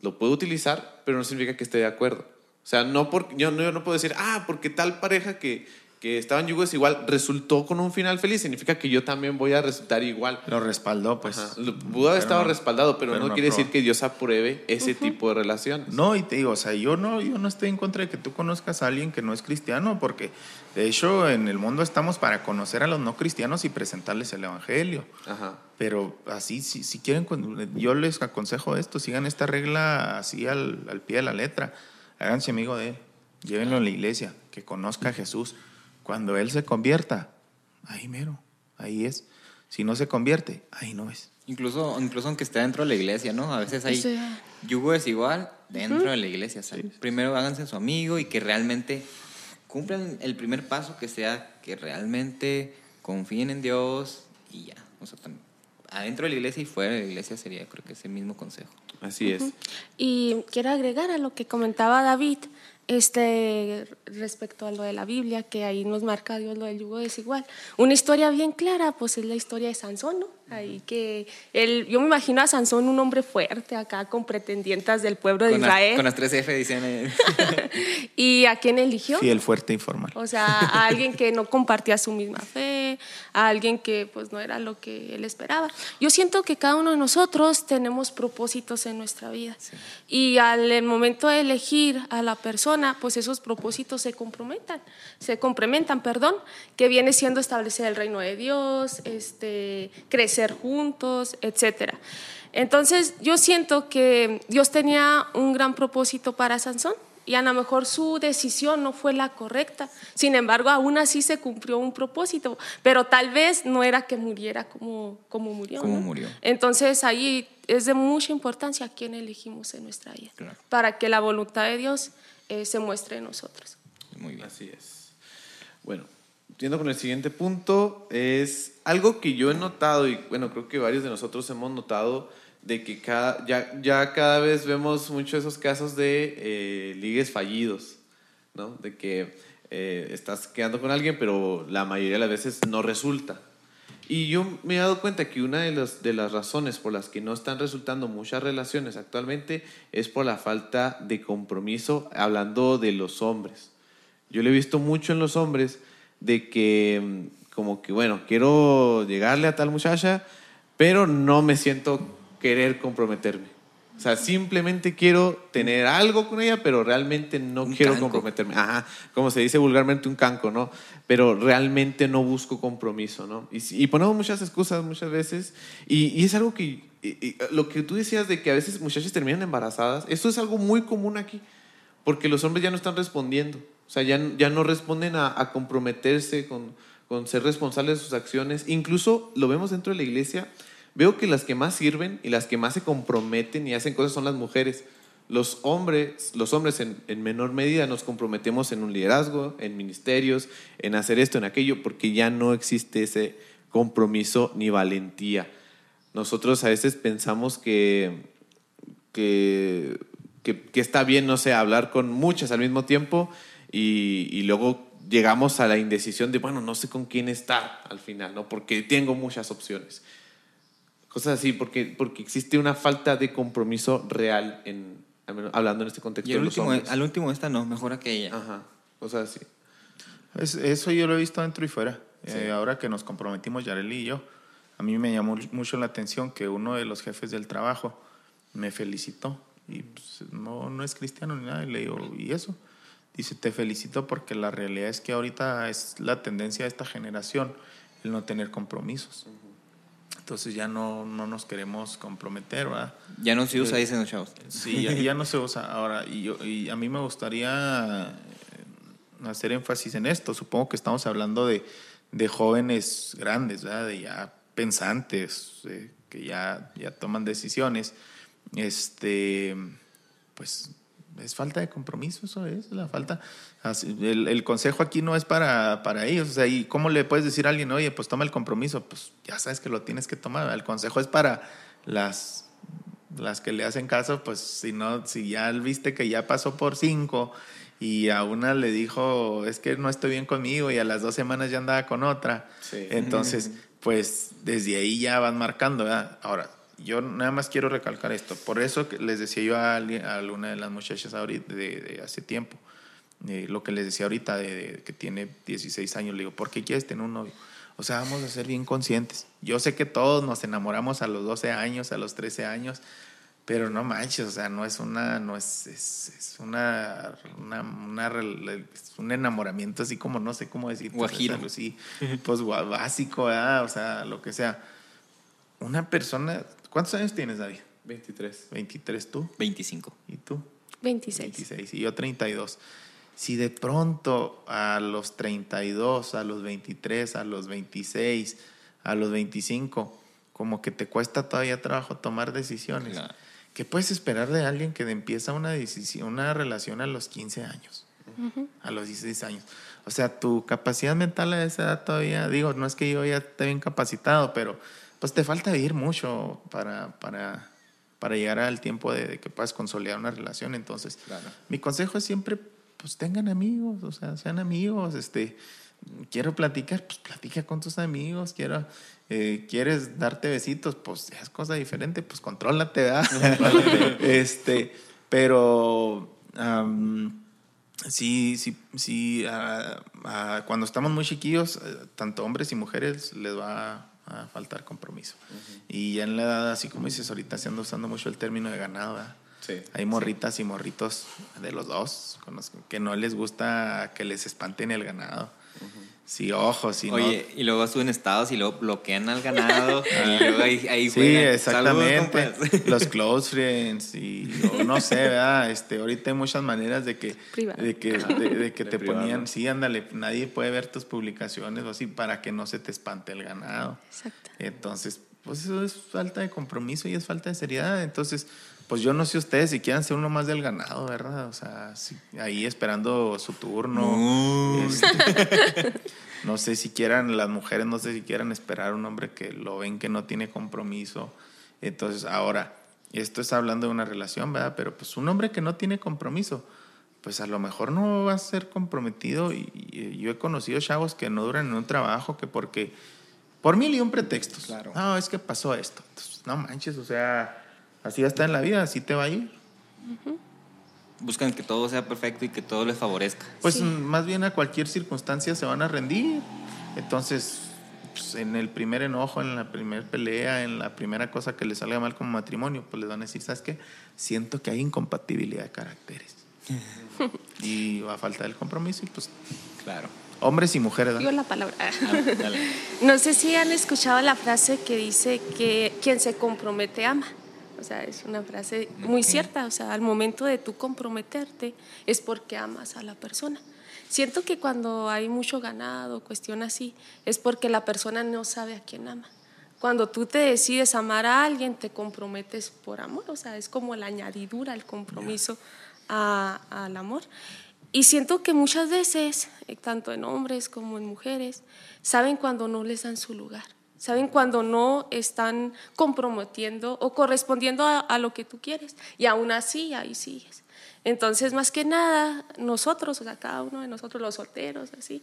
lo puede utilizar, pero no significa que esté de acuerdo. O sea, no, yo no puedo decir, ah, porque tal pareja que, que estaba en yugo desigual resultó con un final feliz, significa que yo también voy a resultar igual. Lo respaldó, pues. Ajá. Pudo haber Pero estado no- respaldado, pero, pero no, no quiere decir que Dios apruebe ese tipo de relaciones. No, y te digo, o sea, yo no, yo no estoy en contra de que tú conozcas a alguien que no es cristiano, porque de hecho en el mundo estamos para conocer a los no cristianos y presentarles el evangelio. Ajá. Pero así, si, si quieren, yo les aconsejo esto, sigan esta regla así al, al pie de la letra. Háganse amigo de él, llévenlo a la iglesia, que conozca a Jesús. Cuando él se convierta, ahí mero, ahí es. Si no se convierte, ahí no es. Incluso, incluso aunque esté dentro de la iglesia, ¿no? A veces hay O sea, yugo desigual dentro de la iglesia. o sea, Primero háganse su amigo y que realmente cumplan el primer paso que sea que realmente confíen en Dios y ya. O sea, tam- adentro de la iglesia y fuera de la iglesia sería creo que ese mismo consejo. Así es. Y quiero agregar a lo que comentaba David, este, respecto a lo de la Biblia, que ahí nos marca Dios lo del yugo desigual. Una historia bien clara, pues es la historia de Sansón, ¿no? Ahí que él, yo me imagino a Sansón un hombre fuerte acá con pretendientes del pueblo de Con, las- Israel. con las tres F dicen. ¿Y a quién eligió? Fiel, fuerte y formal. O sea, a alguien que no compartía su misma fe, a alguien que pues no era lo que él esperaba. Yo siento que cada uno de nosotros tenemos propósitos en nuestra vida. Y al el momento de elegir a la persona, pues esos propósitos se comprometan, se complementan, perdón, que viene siendo establecer el reino de Dios, este, crecer juntos, etcétera. Entonces, yo siento que Dios tenía un gran propósito para Sansón y a lo mejor su decisión no fue la correcta. Sin embargo, aún así se cumplió un propósito, pero tal vez no era que muriera como, como murió. Como ¿no? murió. Entonces, ahí es de mucha importancia a quién elegimos en nuestra vida, Claro. para que la voluntad de Dios eh, se muestre en nosotros. Muy bien. Así es. Bueno, yendo con el siguiente punto, es algo que yo he notado y bueno, creo que varios de nosotros hemos notado de que cada, ya, ya cada vez vemos muchos esos casos de eh, ligues fallidos, ¿no? De que eh, estás quedando con alguien, pero la mayoría de las veces no resulta. Y yo me he dado cuenta que una de, las de las razones por las que no están resultando muchas relaciones actualmente es por la falta de compromiso, hablando de los hombres. Yo lo he visto mucho en los hombres de que mm, como que, bueno, quiero llegarle a tal muchacha, pero no me siento querer comprometerme. O sea, simplemente quiero tener algo con ella, pero realmente no Un quiero canco. comprometerme. Ajá, como se dice vulgarmente un canco, ¿no? Pero realmente no busco compromiso, ¿no? Y, y ponemos muchas excusas muchas veces, y, y es algo que, y lo que tú decías de que a veces muchachas terminan embarazadas, eso es algo muy común aquí, porque los hombres ya no están respondiendo, o sea, ya, ya no responden a, a comprometerse con, con ser responsables de sus acciones, incluso lo vemos dentro de la iglesia, veo que las que más sirven y las que más se comprometen y hacen cosas son las mujeres. Los hombres, los hombres en, en menor medida nos comprometemos en un liderazgo, en ministerios, en hacer esto, en aquello, porque ya no existe ese compromiso ni valentía. Nosotros a veces pensamos que, que, que, que está bien, no sé, hablar con muchas al mismo tiempo y, y luego llegamos a la indecisión de, bueno, no sé con quién estar al final, ¿no? Porque tengo muchas opciones. Cosas así, porque, porque existe una falta de compromiso real, en, hablando en este contexto Y de al los último, hombres. al último esta no, mejor aquella. Ajá, cosas así. Es- eso yo lo he visto dentro y fuera. Eh, ahora que nos comprometimos, Yareli y yo, a mí me llamó mucho la atención que uno de los jefes del trabajo me felicitó. Y pues, no, no es cristiano ni nada. Y le digo, ¿y eso? Dice, te felicito porque la realidad es que ahorita es la tendencia de esta generación el no tener compromisos. Entonces ya no, no nos queremos comprometer, ¿verdad? Ya no se usa, dicen los chavos. Sí, ya, ya no se usa ahora. Y, yo, y a mí me gustaría eh, hacer énfasis en esto. Supongo que estamos hablando de, de jóvenes grandes, ¿verdad? de ya pensantes, eh, que ya, ya toman decisiones. Este, pues es falta de compromiso, eso es la falta. así, El, el consejo aquí no es para, para ellos. O sea, ¿y cómo le puedes decir a alguien, oye, pues toma el compromiso? Pues ya sabes que lo tienes que tomar. El consejo es para las las que le hacen caso, pues si no, si ya viste que ya pasó por cinco y a una le dijo, es que no estoy bien conmigo y a las dos semanas ya andaba con otra, Sí. entonces, pues desde ahí ya van marcando, ¿verdad? Ahora, yo nada más quiero recalcar esto, por eso les decía yo a, alguien- a una de las muchachas ahorita, de, de hace tiempo, eh, lo que les decía ahorita, de, de que tiene 16 años, le digo, ¿por qué quieres tener un novio? O sea, vamos a ser bien conscientes. Yo sé que todos nos enamoramos a los 12 años, a los 13 años, pero no manches, o sea, no es una, no es, es, es una, una, una es un enamoramiento así como, no sé cómo decir. Guajiro. Sí, pues básico, ¿verdad? O sea, lo que sea. Una persona, ¿cuántos años tienes, David? 23. 23 tú 25. y tú. 26. 26 y yo 32. Si de pronto a los 32, a los 23, a los 26, a los 25, como que te cuesta todavía trabajo tomar decisiones, Claro. ¿qué puedes esperar de alguien que empieza una, decisión, una relación a los 15 años? A los 16 años. O sea, tu capacidad mental a esa edad todavía, digo, no es que yo ya esté bien capacitado, pero pues te falta vivir mucho para, para, para llegar al tiempo de, de que puedas consolidar una relación. Entonces, Claro. mi consejo es siempre, pues tengan amigos, o sea, sean amigos, este, quiero platicar, pues platica con tus amigos, quiero, eh, quieres darte besitos, pues es cosa diferente, pues contrólate, ¿verdad? este, pero sí, sí, sí, cuando estamos muy chiquillos, eh, tanto hombres y mujeres les va a faltar compromiso. Y ya en la edad, así como dices, ahorita se anda usando mucho el término de ganado, ¿verdad? Sí. Hay morritas y morritos de los dos con los que no les gusta que les espanten el ganado. Sí, ojo, sí, Oye, y luego suben estados y luego bloquean al ganado y luego ahí, ahí no. Sí, juegan. exactamente. Saludos, los close friends y o no sé, ¿verdad? Este, ahorita hay muchas maneras de que, de que, de, de que De te privado. ponían, sí, ándale, nadie puede ver tus publicaciones o así para que no se te espante el ganado. Exacto. Entonces, pues eso es falta de compromiso y es falta de seriedad. Entonces, pues yo no sé ustedes si quieran ser uno más del ganado, ¿verdad? O sea, si- ahí esperando su turno. Este, no sé si quieran, las mujeres no sé si quieran esperar a un hombre que lo ven que no tiene compromiso. Entonces, ahora, esto es hablando de una relación, ¿verdad? Pero pues un hombre que no tiene compromiso, pues a lo mejor no va a ser comprometido. Y, y yo he conocido chavos que no duran en un trabajo que porque, por mil y un pretextos. Claro. No, es que pasó esto. Entonces, no manches, o sea, así ya está en la vida, así te va a ir. Buscan que todo sea perfecto y que todo les favorezca. Pues Sí. más bien a cualquier circunstancia se van a rendir. Entonces, pues, en el primer enojo, en la primera pelea, en la primera cosa que les salga mal como matrimonio, pues les van a decir, ¿sabes qué? Siento que hay incompatibilidad de caracteres. y va a faltar el compromiso y pues Claro. hombres y mujeres. Digo la palabra. Dale. No sé si han escuchado la frase que dice que quien se compromete ama. O sea, es una frase muy cierta. O sea, al momento de tú comprometerte es porque amas a la persona. Siento que cuando hay mucho ganado, cuestión así, es porque la persona no sabe a quién ama. Cuando tú te decides amar a alguien, te comprometes por amor, o sea, es como la añadidura, el compromiso a- al amor. Y siento que muchas veces, eh, tanto en hombres como en mujeres, saben cuando no les dan su lugar, saben cuando no están comprometiendo o correspondiendo a, lo que tú quieres. Y aún así, ahí sigues. Entonces, más que nada, nosotros, o sea, cada uno de nosotros, los solteros, así,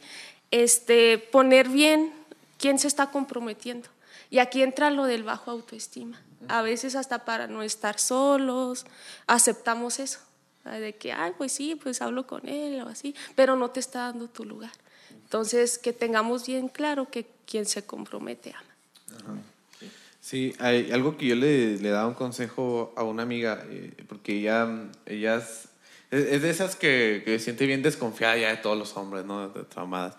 este, poner bien quién se está comprometiendo. Y aquí entra lo del bajo autoestima. A veces hasta para no estar solos, aceptamos eso. De que, ay, pues sí, pues hablo con él o así, pero no te está dando tu lugar. Entonces, que tengamos bien claro que quien se compromete ama. Sí, hay algo que yo le, le daba un consejo a una amiga, eh, porque ella, ella es, es- de esas que, que se siente bien desconfiada ya de todos los hombres, ¿no? De traumadas.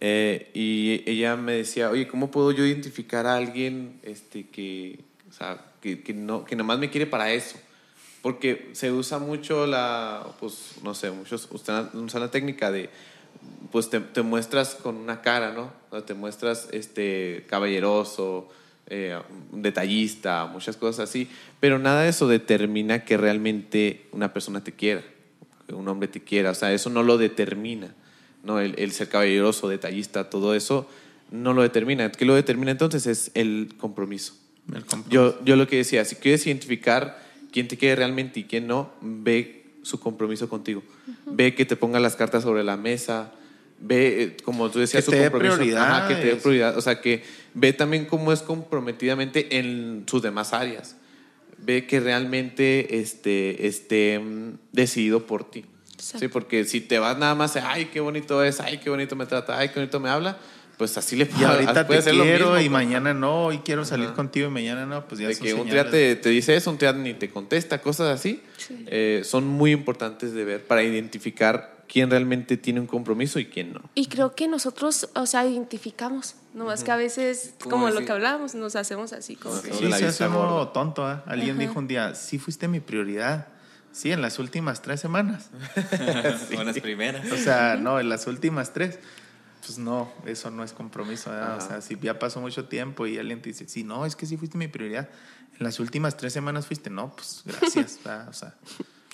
Eh, y ella me decía, oye, ¿cómo puedo yo identificar a alguien este, que, o sea, que, que, no, que nomás me quiere para eso? Porque se usa mucho la, pues, no sé, muchos usan la técnica de, pues te, te muestras con una cara, ¿no? Te muestras este, caballeroso, eh, detallista, muchas cosas así, pero nada de eso determina que realmente una persona te quiera, que un hombre te quiera, o sea, eso no lo determina, ¿no? El, el ser caballeroso, detallista, todo eso no lo determina. ¿Qué lo determina entonces? Es el compromiso. El compromiso. Yo, yo lo que decía, si quieres identificar quién te quiere realmente y quién no, ve su compromiso contigo. Ve que te ponga las cartas sobre la mesa. Ve, eh, como tú decías, Que su te dé compromiso. Ajá, que te dé prioridad. O sea, que ve también cómo es comprometidamente en sus demás áreas. Ve que realmente este, esté mm, decidido por ti. Exacto. Sí, porque si te vas nada más, ay, qué bonito es, ay, qué bonito me trata, ay, qué bonito me habla, pues así le Y ahorita te puede ser lo quiero mismo, y pues. mañana no, y quiero salir Ajá. contigo y mañana no, pues ya de son que un día te, te dice eso, un día ni te contesta, cosas así, Sí. eh, son muy importantes de ver para identificar quién realmente tiene un compromiso y quién no. Y creo que nosotros, o sea, identificamos, nomás que a veces, ¿Cómo como lo que hablábamos, nos hacemos así como que... Ajá. Sí, la se hace uno tonto, ¿ah? Alguien Ajá. dijo un día, sí fuiste mi prioridad. Sí, en las últimas tres semanas. Son las primeras. O sea, no, en las últimas tres. Pues no, eso no es compromiso. O sea, si ya pasó mucho tiempo y alguien te dice, sí, no, es que sí fuiste mi prioridad. En las últimas tres semanas fuiste, no, pues gracias. O sea,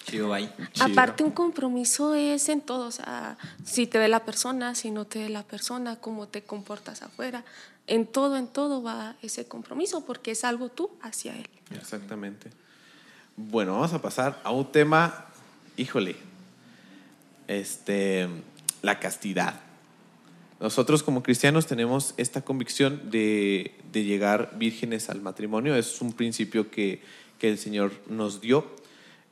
Chido, bye. chido. Aparte, un compromiso es en todo, o sea, si te ve la persona, si no te ve la persona, cómo te comportas afuera. En todo, en todo va ese compromiso, porque es algo tú hacia él. Exactamente. Bueno, vamos a pasar a un tema, híjole, este, la castidad. Nosotros como cristianos tenemos esta convicción de, de llegar vírgenes al matrimonio. Es un principio que, que el Señor nos dio.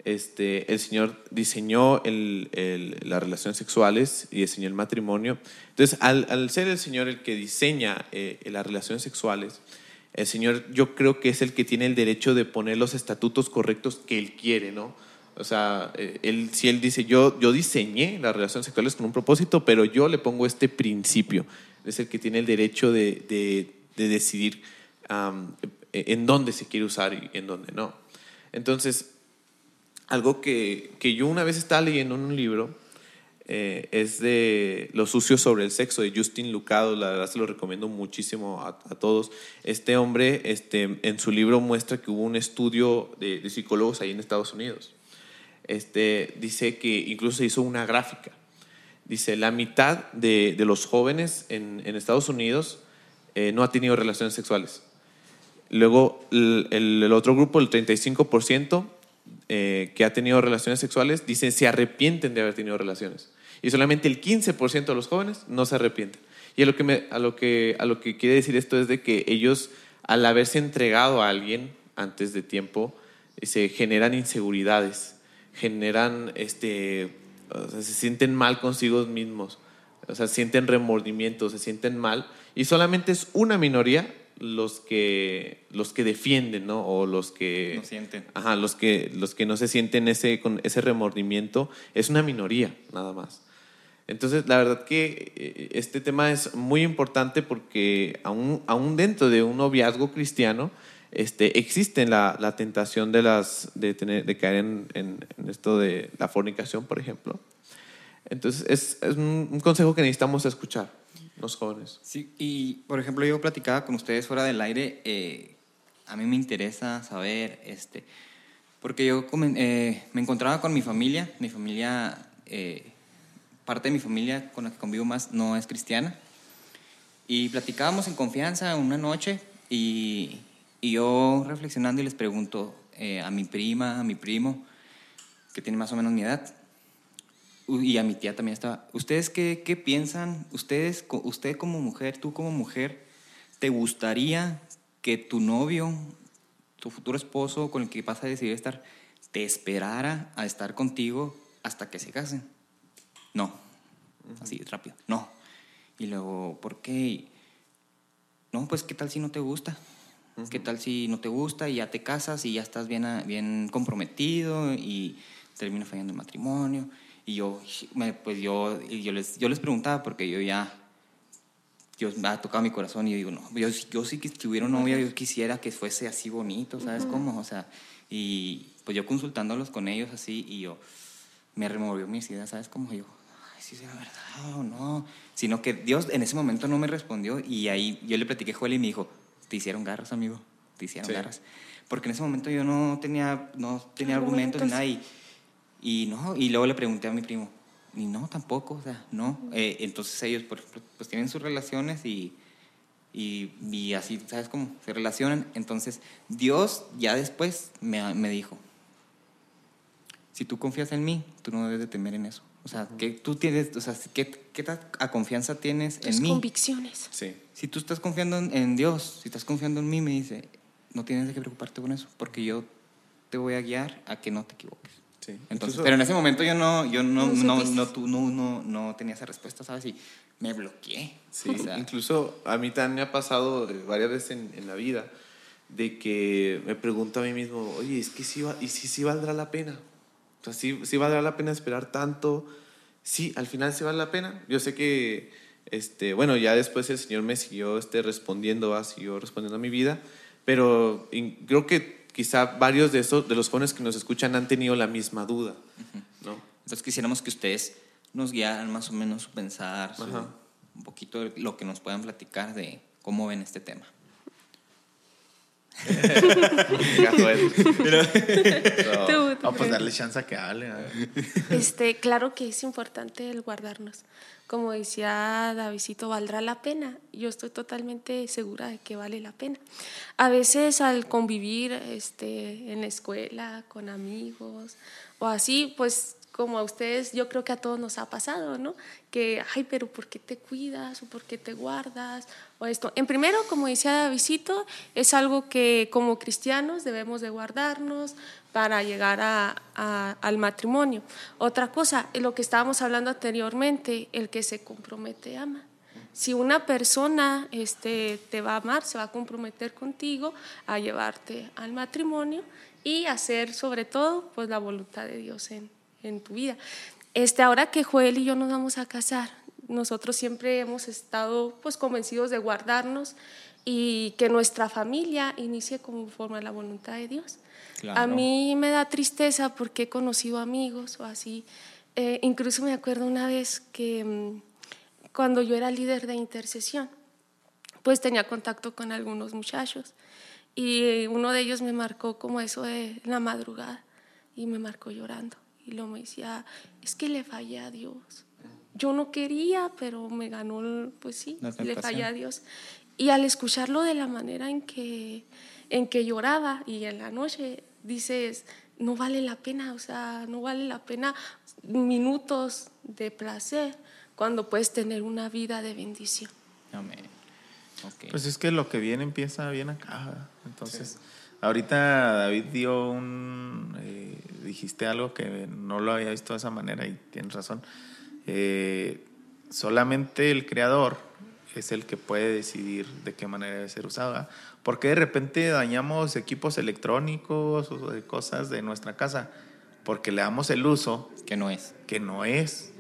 Este, el Señor diseñó el- el- las relaciones sexuales y diseñó el matrimonio. Entonces, al, al ser el Señor el que diseña eh, las relaciones sexuales, el Señor yo creo que es el que tiene el derecho de poner los estatutos correctos que Él quiere, ¿no? O sea, eh, él, si Él dice, yo, yo diseñé las relaciones sexuales con un propósito, pero yo le pongo este principio. Es el que tiene el derecho de, de- de decidir am, en dónde se quiere usar y en dónde no. Entonces, algo que, que yo una vez estaba leyendo en un libro eh, es de Los sucios sobre el sexo de Justin Lucado, la verdad se lo recomiendo muchísimo a, a todos. Este hombre este, en su libro muestra que hubo un estudio de, de psicólogos ahí en Estados Unidos. Este, dice que incluso se hizo una gráfica. Dice, la mitad de, de los jóvenes en, en Estados Unidos eh, no ha tenido relaciones sexuales. Luego, el, el- otro grupo, el 35%, eh, que ha tenido relaciones sexuales, dicen se arrepienten de haber tenido relaciones. Y solamente el 15% de los jóvenes no se arrepienten. Y a lo, que me- a, lo que, a lo que quiere decir esto es de que ellos, al haberse entregado a alguien antes de tiempo, eh, se generan inseguridades, generan, este, o sea, se sienten mal consigo mismos, o sea, sienten remordimiento, se sienten mal, y solamente es una minoría los que, los que defienden, ¿no? O los que... No sienten. Ajá, los que, los que no se sienten ese, con ese remordimiento, es una minoría, nada más. Entonces, la verdad que eh, este tema es muy importante porque aún, aún dentro de un noviazgo cristiano, este, existe la, la tentación de, las, de, tener, de caer en, en- en esto de la fornicación, por ejemplo. Entonces, es, es un, un consejo que necesitamos escuchar. los jóvenes. Sí, y por ejemplo, yo platicaba con ustedes fuera del aire, eh, a mí me interesa saber, este, porque yo eh, me encontraba con mi familia, mi familia, eh, parte de mi familia con la que convivo más no es cristiana, y platicábamos en confianza una noche y, y yo reflexionando y les pregunto eh, a mi prima, a mi primo, que tiene más o menos mi edad, y a mi tía también estaba. ¿Ustedes qué, qué piensan? ¿Ustedes, usted como mujer, tú como mujer, te gustaría que tu novio, tu futuro esposo con el que vas a decidir estar, te esperara a estar contigo hasta que se casen? No. Así, rápido. No. Y luego, ¿por qué? No, pues, ¿qué tal si no te gusta? ¿Qué tal si no te gusta y ya te casas y ya estás bien, a- bien comprometido y termina fallando el matrimonio? Y yo, me- pues yo, yo, les, yo les preguntaba porque yo ya, yo me ha tocado mi corazón y yo digo, no, yo, yo sí que si tuviera una novia, yo quisiera que fuese así bonito, ¿sabes cómo? O sea, y pues yo consultándolos con ellos así y yo, me removió mis ideas, ¿sabes cómo? Yo, sí será verdad o no. Sino que Dios en ese momento no me respondió y ahí yo le platiqué a Joel y me dijo, te hicieron garras, amigo, te hicieron Sí. garras. Porque en ese momento yo no tenía, no tenía argumentos ni nada y, y no, y luego le pregunté a mi primo, y no, tampoco, o sea, no. Eh, entonces ellos, por ejemplo, pues tienen sus relaciones y, y, y así, ¿sabes cómo? Se relacionan. Entonces Dios ya después me, me dijo, si tú confías en mí, tú no debes de temer en eso. O sea, que tú tienes, o sea, ¿qué, qué tanta confianza tienes Tus en mí? convicciones. Sí. Si tú estás confiando en, Dios, si estás confiando en mí, me dice, no tienes qué preocuparte con eso, porque yo te voy a guiar a que no te equivoques. Sí. Entonces, Incluso- pero en ese momento yo no, yo no, No no, tú- no, no, no tenía esa respuesta, ¿sabes? Y me bloqueé. Sí, O sea, incluso a mí también me ha pasado eh, varias veces en, en la vida de que me pregunto a mí mismo, oye, es que sí, va- ¿y si sí valdrá la pena? O sea, ¿sí, sí valdrá la pena esperar tanto? Sí, al final sí vale la pena. Yo sé que, este, bueno, ya después el Señor me siguió este, respondiendo, va, siguió respondiendo a mi vida, pero in- creo que quizá varios de, esos, de los jóvenes que nos escuchan han tenido la misma duda, ¿no? entonces quisiéramos que ustedes nos guiaran más o menos su pensar, su- un poquito de lo que nos puedan platicar de cómo ven este tema. No, pues darle chance a que hable. Este, claro que es importante el guardarnos. Como decía Davidito, valdrá la pena. Yo estoy totalmente segura de que vale la pena. A veces al convivir este, en la escuela, con amigos o así, pues como a ustedes, yo creo que a todos nos ha pasado, ¿no? Que, ay, pero ¿por qué te cuidas o por qué te guardas? O esto. En primero, como decía Davidito, es algo que como cristianos debemos de guardarnos para llegar a- al matrimonio. Otra cosa, lo que estábamos hablando anteriormente, el que se compromete ama. Si una persona este, te va a amar, se va a comprometer contigo a llevarte al matrimonio y hacer sobre todo pues, la voluntad de Dios en, en tu vida. Este, ahora que Joel y yo nos vamos a casar, nosotros siempre hemos estado pues, convencidos de guardarnos y que nuestra familia inicie conforme a la voluntad de Dios. Claro. A mí me da tristeza porque he conocido amigos o así. Eh, incluso me acuerdo una vez que mm, cuando yo era líder de intercesión, pues tenía contacto con algunos muchachos y uno de ellos me marcó como eso de la madrugada y me marcó llorando y luego me decía, es que le fallé a Dios. Yo no quería, pero me ganó, pues sí, le fallé a Dios. Y al escucharlo de la manera en que, en que lloraba y en la noche, dices, no vale la pena, o sea, no vale la pena minutos de placer cuando puedes tener una vida de bendición. Amén. Ok. Pues es que lo que viene empieza bien acá. Entonces, ahorita David dio un. eh, dijiste algo que no lo había visto de esa manera y tienes razón. Eh, solamente el creador es el que puede decidir de qué manera debe ser usado. ¿verdad? ¿Por qué de repente dañamos equipos electrónicos o de cosas de nuestra casa? Porque le damos el uso que no es. que no es.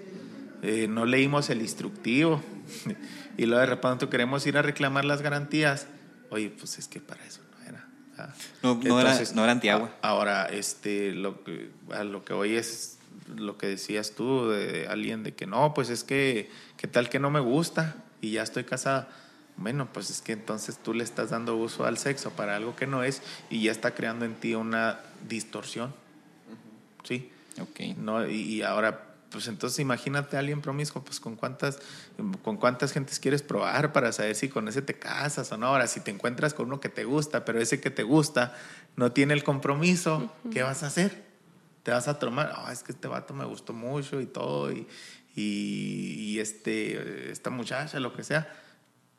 Eh, no leímos el instructivo. y luego de repente queremos ir a reclamar las garantías. Oye, pues es que para eso no era. ¿verdad? No- no era- no era antiagua. Ahora, este, lo que, a lo que hoy es lo que decías tú de alguien de que no, pues es que, ¿qué tal que no me gusta? Y ya estoy casada. Bueno, pues es que entonces tú le estás dando uso al sexo para algo que no es y ya está creando en ti una distorsión. ¿Sí? Ok. No, y, y ahora, pues entonces imagínate a alguien promiscuo, pues con cuántas, con cuántas gentes quieres probar para saber si con ese te casas o no. Ahora, si te encuentras con uno que te gusta, pero ese que te gusta no tiene el compromiso, ¿qué vas a hacer? Te vas a tomar, "Ah, es que este vato me gustó mucho y todo, y, y, y este, esta muchacha, lo que sea,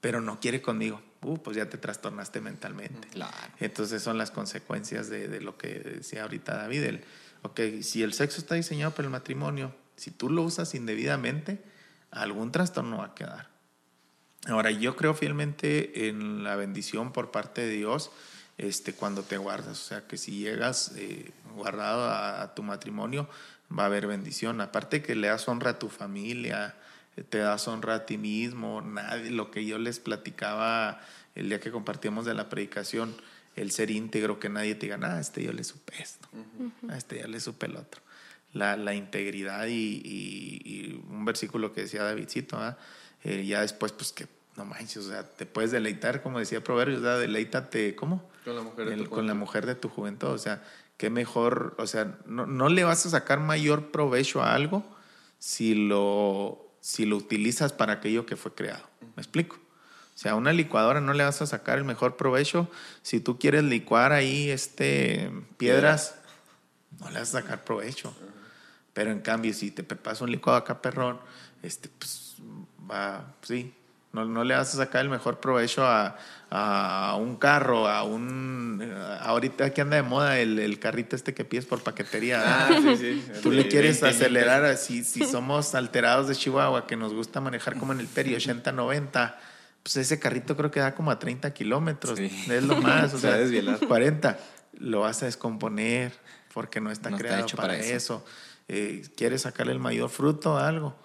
pero no quiere conmigo. Uh, pues ya te trastornaste mentalmente. Claro. Entonces son las consecuencias de, de lo que decía ahorita David. El, ok, si el sexo está diseñado para el matrimonio, si tú lo usas indebidamente, algún trastorno va a quedar. Ahora, yo creo fielmente en la bendición por parte de Dios este, cuando te guardas. O sea, que si llegas eh, guardado a, a tu matrimonio, va a haber bendición. Aparte que le das honra a tu familia, eh, te das honra a ti mismo. Nadie, lo que yo les platicaba el día que compartíamos de la predicación, el ser íntegro, que nadie te diga, ah, este yo le supe esto, a este ya le supe el otro. La, la integridad y, y- y un versículo que decía Davidcito, ¿ah? Eh, ya después, pues que no manches, o sea, te puedes deleitar, como decía Proverbios, ¿verdad? deleítate, ¿cómo? Con la mujer de El- tu con la mujer de tu juventud, o sea, qué mejor, o sea, no, no le vas a sacar mayor provecho a algo si lo, si lo utilizas para aquello que fue creado. ¿Me explico? O sea, a una licuadora no le vas a sacar el mejor provecho si tú quieres licuar ahí este, piedras, no le vas a sacar provecho. Pero en cambio, si te preparas un licuado acá, perrón, este, pues va, sí, no, no le vas a sacar el mejor provecho a, a un carro, a un. Ahorita que anda de moda el, el carrito este que pides por paquetería. Ah, ¿verdad? sí, sí. Tú le quieres 20, acelerar, así, si somos alterados de Chihuahua, que nos gusta manejar como en el Peri 80, 90, pues ese carrito creo que da como a 30 kilómetros. Es lo más, o sea, desvielar. 40. Lo vas a descomponer porque no está No está creado hecho para, para eso. eso. Eh, quieres sacarle el mayor fruto a algo.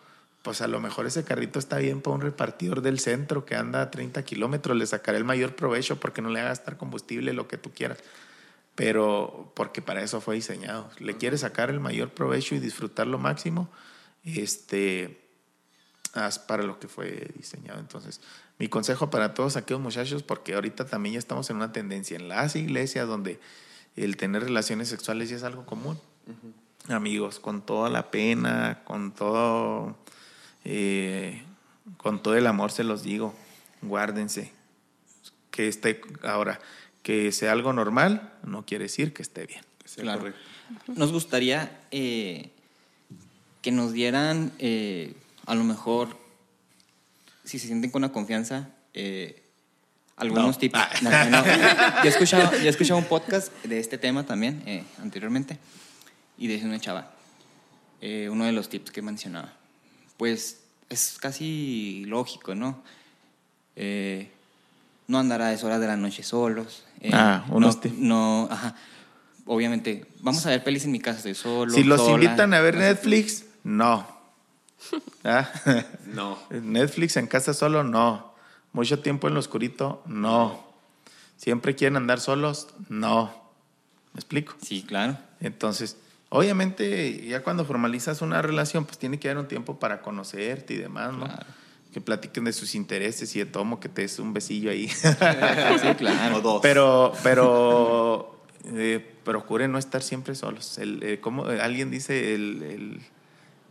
Pues a lo mejor ese carrito está bien para un repartidor del centro que anda a 30 kilómetros, le sacaré el mayor provecho porque no le haga gastar combustible, lo que tú quieras pero porque para eso fue diseñado. Le quieres sacar el mayor provecho y disfrutar lo máximo, este, haz para lo que fue diseñado. Entonces, mi consejo para todos aquellos muchachos, porque ahorita también ya estamos en una tendencia en las iglesias donde el tener relaciones sexuales ya es algo común. Amigos, con toda la pena, con todo, eh, con todo el amor se los digo, guárdense que esté ahora que sea algo normal no quiere decir que esté bien Claro. correcto. Nos gustaría eh, que nos dieran, eh, a lo mejor, si se sienten con la confianza, eh, algunos No. tips. No, no, no. Yo, he escuchado, yo he escuchado un podcast de este tema también eh, anteriormente y decía una chava, eh, uno de los tips que mencionaba. Pues es casi lógico, ¿no? Eh, no andar a deshoras de la noche solos. eh, Ah, unos no, tips. no, ajá. Obviamente, vamos a ver pelis en mi casa, estoy solo. si los sola. invitan a ver Netflix no ¿Ah? No. Netflix en casa solo no mucho tiempo en lo oscurito no siempre quieren andar solos no me explico Sí, claro. entonces obviamente ya cuando formalizas una relación pues tiene que haber un tiempo para conocerte y demás no Claro. que platiquen de sus intereses y de tomo que te des un besillo ahí Sí, claro. O dos. Pero, pero eh, procuren no estar siempre solos. El, eh, como eh, alguien dice, el, el,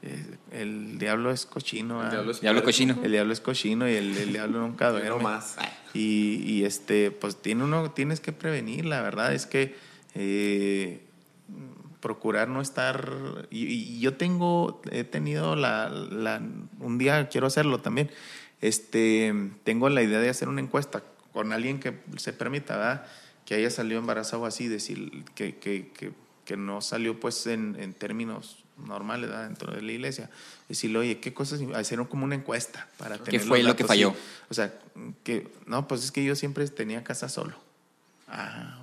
eh, el diablo es cochino. El diablo es Diablo cochino. El diablo es cochino y el, el diablo nunca Yo no duerme. más. Y, y, este, pues tiene uno, tienes que prevenir, la verdad es que eh, procurar no estar. Y, y yo tengo, he tenido la, la- un día quiero hacerlo también. Este, tengo la idea de hacer una encuesta con alguien que se permita, ¿verdad? Que haya salido embarazado así, decir que, que, que, que no salió pues en, en términos normales ¿verdad? dentro de la iglesia. Decirle, oye, ¿qué cosas? Hacer como una encuesta para tener fue los lo que sí. falló? O sea, que, no, pues es que yo siempre tenía casa solo. Ah.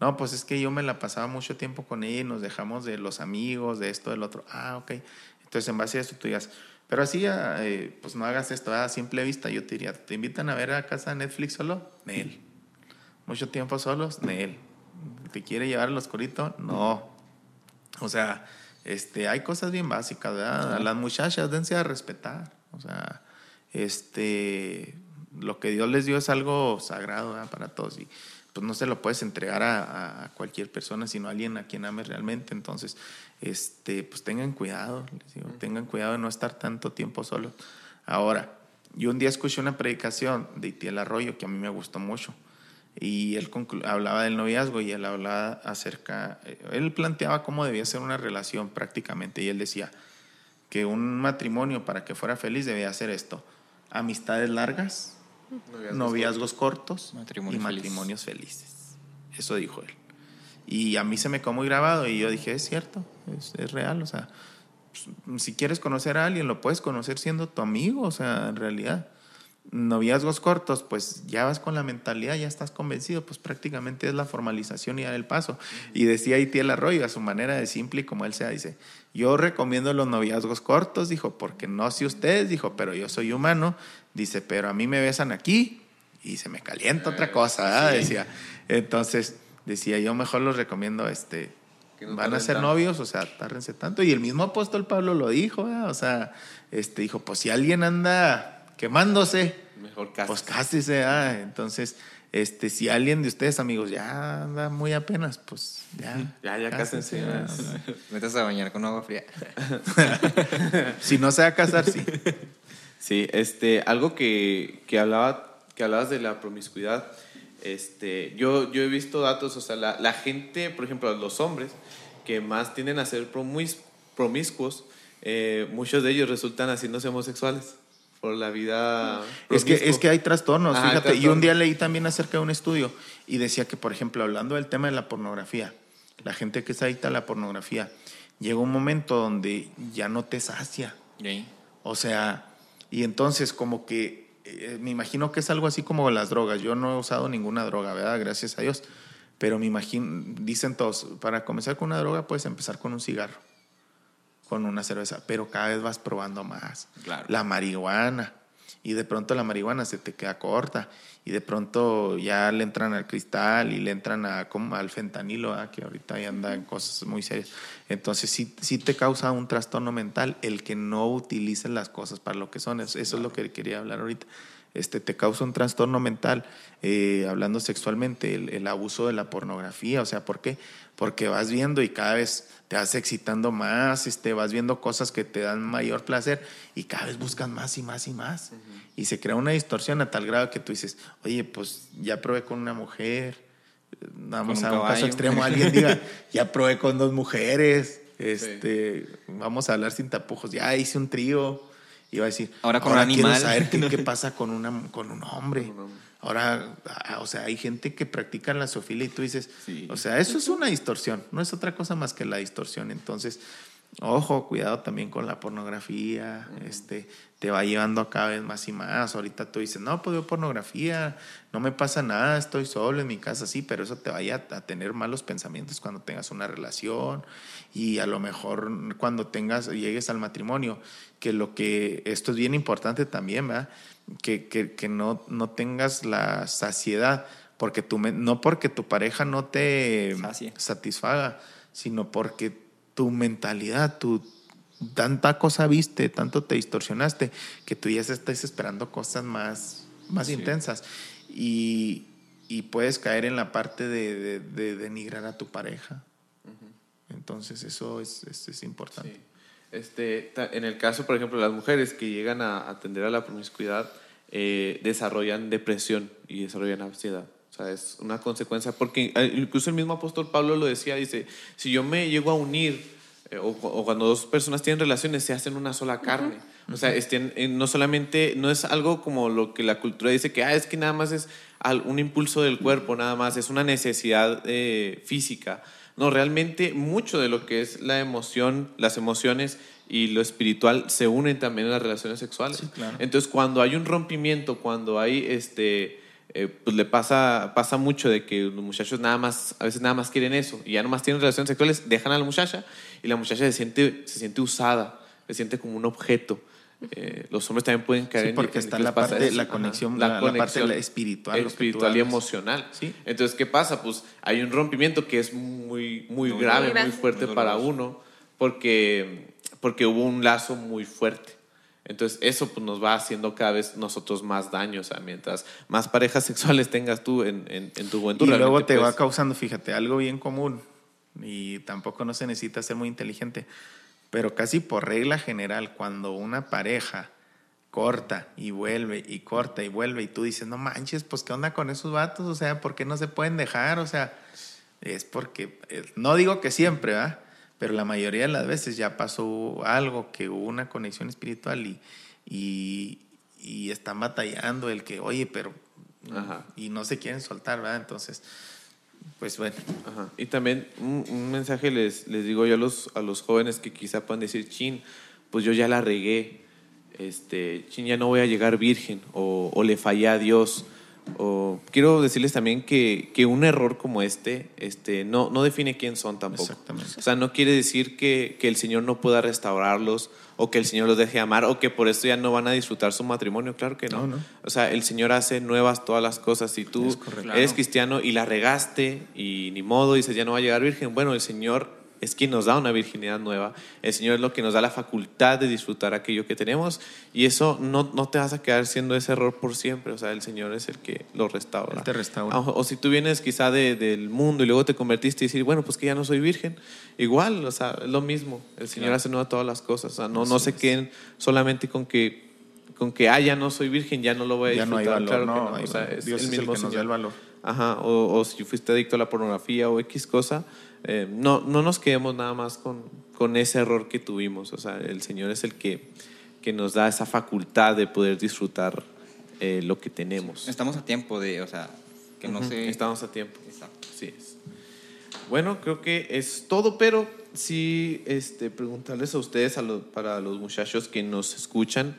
No, pues es que yo me la pasaba mucho tiempo con ella y nos dejamos de los amigos, de esto, del otro. Ah, ok. Entonces, en base a eso tú digas, pero así, eh, pues no hagas esto a simple vista. Yo te diría, ¿te invitan a ver a casa Netflix solo? Nel. ¿Mucho tiempo solos? Nel. ¿Te quiere llevar al oscurito? No. O sea, este, hay cosas bien básicas, ¿verdad? A las muchachas dense a respetar. O sea, este, lo que Dios les dio es algo sagrado ¿verdad? para todos y pues no se lo puedes entregar a, a cualquier persona, sino a alguien a quien ames realmente. Entonces, este, pues tengan cuidado, les digo, tengan cuidado de no estar tanto tiempo solos. Ahora, yo un día escuché una predicación de Itiel Arroyo que a mí me gustó mucho y él hablaba del noviazgo y él hablaba acerca, eh, él planteaba cómo debía ser una relación prácticamente y él decía que un matrimonio para que fuera feliz debía hacer esto, amistades largas, noviazgos cortos Matrimonios y felices. matrimonios felices. Eso dijo él. Y a mí se me quedó muy grabado y yo dije, es cierto, es, es real, o sea, pues, si quieres conocer a alguien, lo puedes conocer siendo tu amigo, o sea, en realidad. Noviazgos cortos, pues ya vas con la mentalidad, ya estás convencido, pues prácticamente es la formalización y dar el paso. Y decía Itiel Arroyo, a su manera de simple y como él sea, dice, yo recomiendo los noviazgos cortos, dijo, porque no sé ustedes, dijo, pero yo soy humano, dice, pero a mí me besan aquí y se me calienta otra cosa, ¿verdad? decía. Entonces, decía, yo mejor los recomiendo, este, no van a ser tanto. novios, o sea, tárrense tanto. Y el mismo apóstol Pablo lo dijo, o sea, este, dijo, pues si alguien anda quemándose, Mejor casi. pues cásese. Entonces, este, si alguien de ustedes, amigos, ya anda muy apenas, pues ya. Ya, ya cásense. ¿verdad? Metes a bañar con agua fría. Si no se va a casar, sí. Sí, este, algo que, que, hablaba, que hablabas de la promiscuidad, este, yo, yo he visto datos, o sea, la, la gente, por ejemplo, los hombres que más tienden a ser promis- promiscuos, eh, muchos de ellos resultan haciéndose homosexuales por la vida. Es que, es que hay trastornos, Ajá, fíjate. Y un día leí también acerca de un estudio y decía que, por ejemplo, hablando del tema de la pornografía, la gente que es adicta a la pornografía, llega un momento donde ya no te sacia. ¿Y? O sea, y entonces como que eh, me imagino que es algo así como las drogas. Yo no he usado ninguna droga, ¿verdad? Gracias a Dios. Pero me imagino, dicen todos, para comenzar con una droga puedes empezar con un cigarro, con una cerveza, pero cada vez vas probando más. Claro. La marihuana. Y de pronto la marihuana se te queda corta. Y de pronto ya le entran al cristal y le entran a, como al fentanilo, que ahorita ya anda en cosas muy serias. Entonces sí, sí te causa un trastorno mental el que no utilices las cosas para lo que son. Eso, eso es lo que quería hablar ahorita. Este, te causa un trastorno mental, eh, hablando sexualmente, el, el abuso de la pornografía. O sea, ¿por qué? Porque vas viendo y cada vez te vas excitando más, este, vas viendo cosas que te dan mayor placer y cada vez buscas más y más y más. Y se crea una distorsión a tal grado que tú dices, oye, pues ya probé con una mujer, vamos un a un caso extremo, alguien diga, ya probé con dos mujeres, este, vamos a hablar sin tapujos, ya hice un trío. Y va a decir, Ahora con un animal". saber qué, qué pasa con, una, con un hombre. Ahora, ah, o sea, hay gente que practica la zoofilia y tú dices, Sí. o sea, eso es una distorsión, no es otra cosa más que la distorsión. Entonces, ojo, cuidado también con la pornografía, este, te va llevando a cada vez más y más. Ahorita tú dices, no, pues veo pornografía, no me pasa nada, estoy solo en mi casa, sí, pero eso te vaya a tener malos pensamientos cuando tengas una relación y a lo mejor cuando tengas, llegues al matrimonio, que lo que, esto es bien importante también, ¿verdad? Que, que, que no, no tengas la saciedad, porque tu, no porque tu pareja no te Sacie. satisfaga, sino porque tu mentalidad, tu tanta cosa viste, tanto te distorsionaste, que tú ya estás esperando cosas más, más Sí. intensas. Y, y puedes caer en la parte de, de- de denigrar a tu pareja. Entonces eso es, es, es importante. Sí. Este, en el caso, por ejemplo, de las mujeres que llegan a atender a la promiscuidad, eh, desarrollan depresión y desarrollan ansiedad. O sea, es una consecuencia, porque eh, incluso el mismo apóstol Pablo lo decía, dice, si yo me llego a unir, eh, o, o cuando dos personas tienen relaciones, se hacen una sola carne. O sea, estén- eh, no solamente, no es algo como lo que la cultura dice, que ah, es que nada más es un impulso del cuerpo, nada más, es una necesidad eh, física. No, realmente mucho de lo que es la emoción, las emociones y lo espiritual se unen también en las relaciones sexuales. claro. Entonces, cuando hay un rompimiento, cuando hay este, eh, pues le pasa, pasa mucho de que los muchachos nada más, a veces nada más quieren eso y ya nomás tienen relaciones sexuales, dejan a la muchacha y la muchacha se siente, se siente usada, se siente como un objeto. Eh, los hombres también pueden caer Sí, en porque en está la parte- conexión, la- la parte de la espiritual, y emocional. Sí. Entonces, ¿qué pasa? Pues hay un rompimiento que es muy, muy, grave, muy fuerte Muy para uno, porque, porque hubo un lazo muy fuerte. Entonces eso pues, nos va haciendo cada vez nosotros más daño. O sea, mientras más parejas sexuales tengas tú en, en, en tu juventud. Y luego te va pues, causando, fíjate, algo bien común. Y tampoco no se necesita ser muy inteligente. Pero casi por regla general, cuando una pareja corta y vuelve y corta y vuelve y tú dices, no manches, pues qué onda con esos vatos, o sea, ¿por qué no se pueden dejar? O sea, es porque, eh, no digo que siempre, ¿verdad? Pero la mayoría de las veces ya pasó algo, que hubo una conexión espiritual y, y, y están batallando el que, oye, pero... Ajá. Y no se quieren soltar, ¿verdad? Entonces, pues bueno. Ajá. Y también un, mensaje les, les digo yo a los, a los jóvenes que quizá puedan decir, chin, pues yo ya la regué, este, chin, ya no voy a llegar virgen, o, o le fallé a Dios. O quiero decirles también que, que un error como este, este no, no define quién son tampoco. Exactamente. O sea, no quiere decir que, que el Señor no pueda restaurarlos o que el Señor los deje amar o que por esto ya no van a disfrutar su matrimonio. Claro que no. No, no. O sea, el Señor hace nuevas todas las cosas. Si tú eres cristiano y la regaste y ni modo, dices ya no va a llegar virgen. Bueno, el Señor es quien nos da una virginidad nueva. El Señor es lo que nos da la facultad de disfrutar aquello que tenemos y eso no, no te vas a quedar siendo ese error por siempre. O sea, el Señor es el que lo restaura. Él te restaura. O, o si tú vienes quizá de- del mundo y luego te convertiste y decir, bueno, pues que ya no soy virgen. Igual, o sea, es lo mismo. El Señor Claro. hace nueva todas las cosas. O sea, no, no se queden solamente con que con que ah, ya no soy virgen, ya no lo voy a Ya no hay disfrutar. valor, Claro no, hay O sea, valor. es Dios el es el mismo que nos da el valor. Ajá, o, o si fuiste adicto a la pornografía o X cosa, eh, no, no nos quedemos nada más con, con ese error que tuvimos. O sea, el Señor es el que, que nos da esa facultad de poder disfrutar eh, lo que tenemos. Estamos a tiempo de, o sea, que no se... Estamos a tiempo. Exacto. Así es. Bueno, creo que es todo, pero sí este, preguntarles a ustedes, a los- para los muchachos que nos escuchan,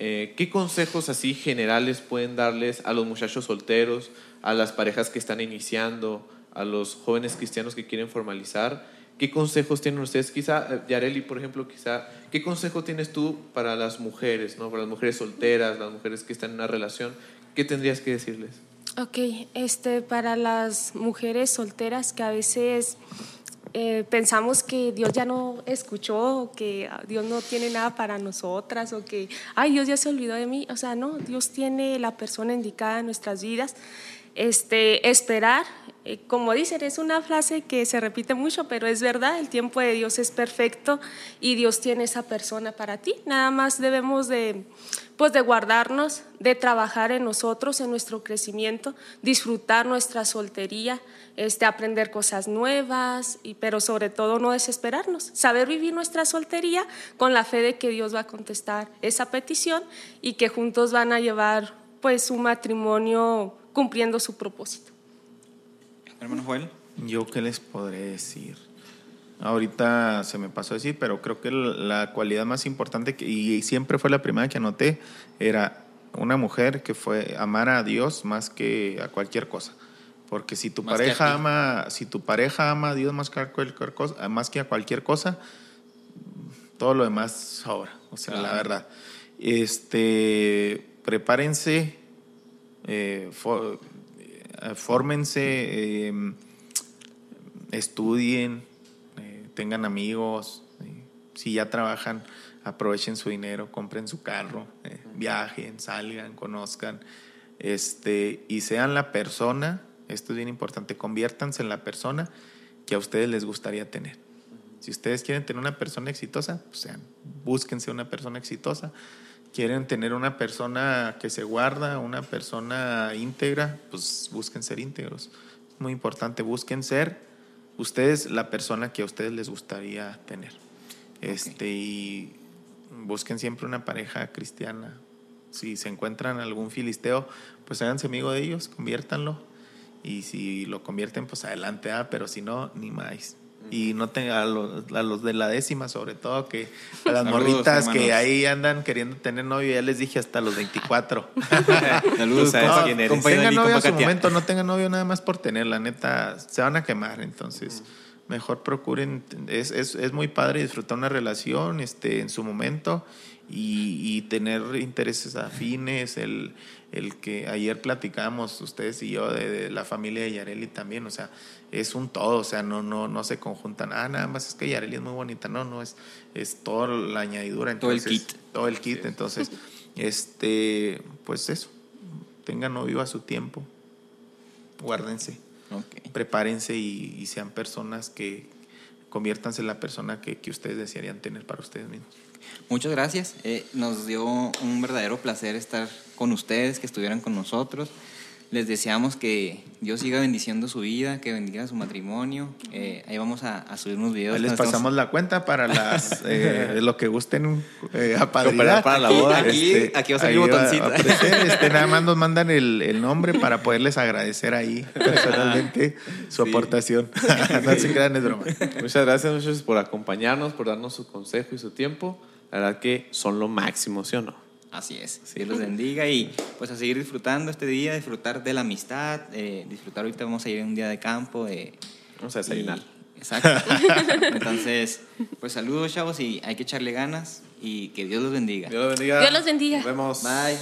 eh, ¿qué consejos así generales pueden darles a los muchachos solteros, a las parejas que están iniciando, a los jóvenes cristianos que quieren formalizar? ¿Qué consejos tienen ustedes? Quizá, eh, Yareli, por ejemplo, quizá, ¿qué consejo tienes tú para las mujeres, ¿no? para las mujeres solteras, las mujeres que están en una relación? ¿Qué tendrías que decirles? Ok, este, para las mujeres solteras que a veces eh, pensamos que Dios ya no escuchó, que Dios no tiene nada para nosotras, o que, ay, Dios ya se olvidó de mí. O sea, no, Dios tiene la persona indicada en nuestras vidas. Este, esperar, eh, como dicen, es una frase que se repite mucho, pero es verdad, el tiempo de Dios es perfecto y Dios tiene esa persona para ti. Nada más debemos de, pues de guardarnos, de trabajar en nosotros, en nuestro crecimiento, disfrutar nuestra soltería, este, aprender cosas nuevas, y, pero sobre todo no desesperarnos, saber vivir nuestra soltería con la fe de que Dios va a contestar esa petición y que juntos van a llevar pues un matrimonio cumpliendo su propósito. Hermano Joel. Yo qué les podré decir. Ahorita se me pasó a decir, pero creo que la cualidad más importante que, y siempre fue la primera que anoté era una mujer que fue amar a Dios más que a cualquier cosa. Porque si tu Más pareja ama, si tu pareja ama a Dios más que a cualquier cosa, más que a cualquier cosa, todo lo demás sobra. O sea, la verdad. Este, prepárense, eh, eh, fórmense, eh, estudien, eh, tengan amigos, eh, si ya trabajan, aprovechen su dinero, compren su carro, eh, viajen, salgan, conozcan, este, y sean la persona, esto es bien importante, conviértanse en la persona que a ustedes les gustaría tener. Si ustedes quieren tener una persona exitosa, pues sean, búsquense una persona exitosa. Quieren tener una persona que se guarda, una persona íntegra, pues busquen ser íntegros. Es muy importante, busquen ser ustedes la persona que a ustedes les gustaría tener. Este, y busquen siempre una pareja cristiana. Si se encuentran algún filisteo, pues háganse amigo de ellos, conviértanlo. Y si lo convierten, pues adelante, ah, pero si no, ni más. Y no tenga a los, a los de la décima, sobre todo, que a las Saludos, morritas que ahí andan queriendo tener novio, ya les dije hasta los 24. Saludos, sabes compa- quién eres. tengan novio en compa su momento, no tengan novio nada más por tener, la neta, se van a quemar. Entonces, mejor procuren, es, es, es muy padre disfrutar una relación este, en su momento y, y tener intereses afines, el, el que ayer platicamos ustedes y yo de, de la familia de Yareli también, o sea, es un todo, o sea, no, no, no se conjuntan, ah, nada más es que Yareli es muy bonita, no, no, es, es toda la añadidura. Todo el entonces, kit. Todo el kit, entonces, este, pues eso, tengan novio a su tiempo, guárdense prepárense y, y sean personas que conviértanse en la persona que, que ustedes desearían tener para ustedes mismos. Muchas gracias. Eh, nos dio un verdadero placer estar con ustedes, que estuvieran con nosotros. Les deseamos que Dios siga bendiciendo su vida, que bendiga su matrimonio. Eh, ahí vamos a, a subir unos videos. Ahí les pasamos la cuenta para las eh, lo que gusten eh, para la boda. aquí- aquí va a salir botoncito. a aparecer, este, nada más nos mandan el, el nombre para poderles agradecer ahí personalmente su Sí. aportación. no se crean, es broma. Muchas gracias, muchachos, por acompañarnos, por darnos su consejo y su tiempo. La verdad que son lo máximo, ¿sí o no? Así es. Dios los bendiga y pues a seguir disfrutando este día, disfrutar de la amistad, eh, disfrutar ahorita vamos a ir un día de campo. eh, Vamos a desayunar. y- exacto. Entonces, pues saludos chavos y hay que echarle ganas y que Dios los bendiga. Dios los bendiga. Dios los bendiga. Nos vemos. Bye.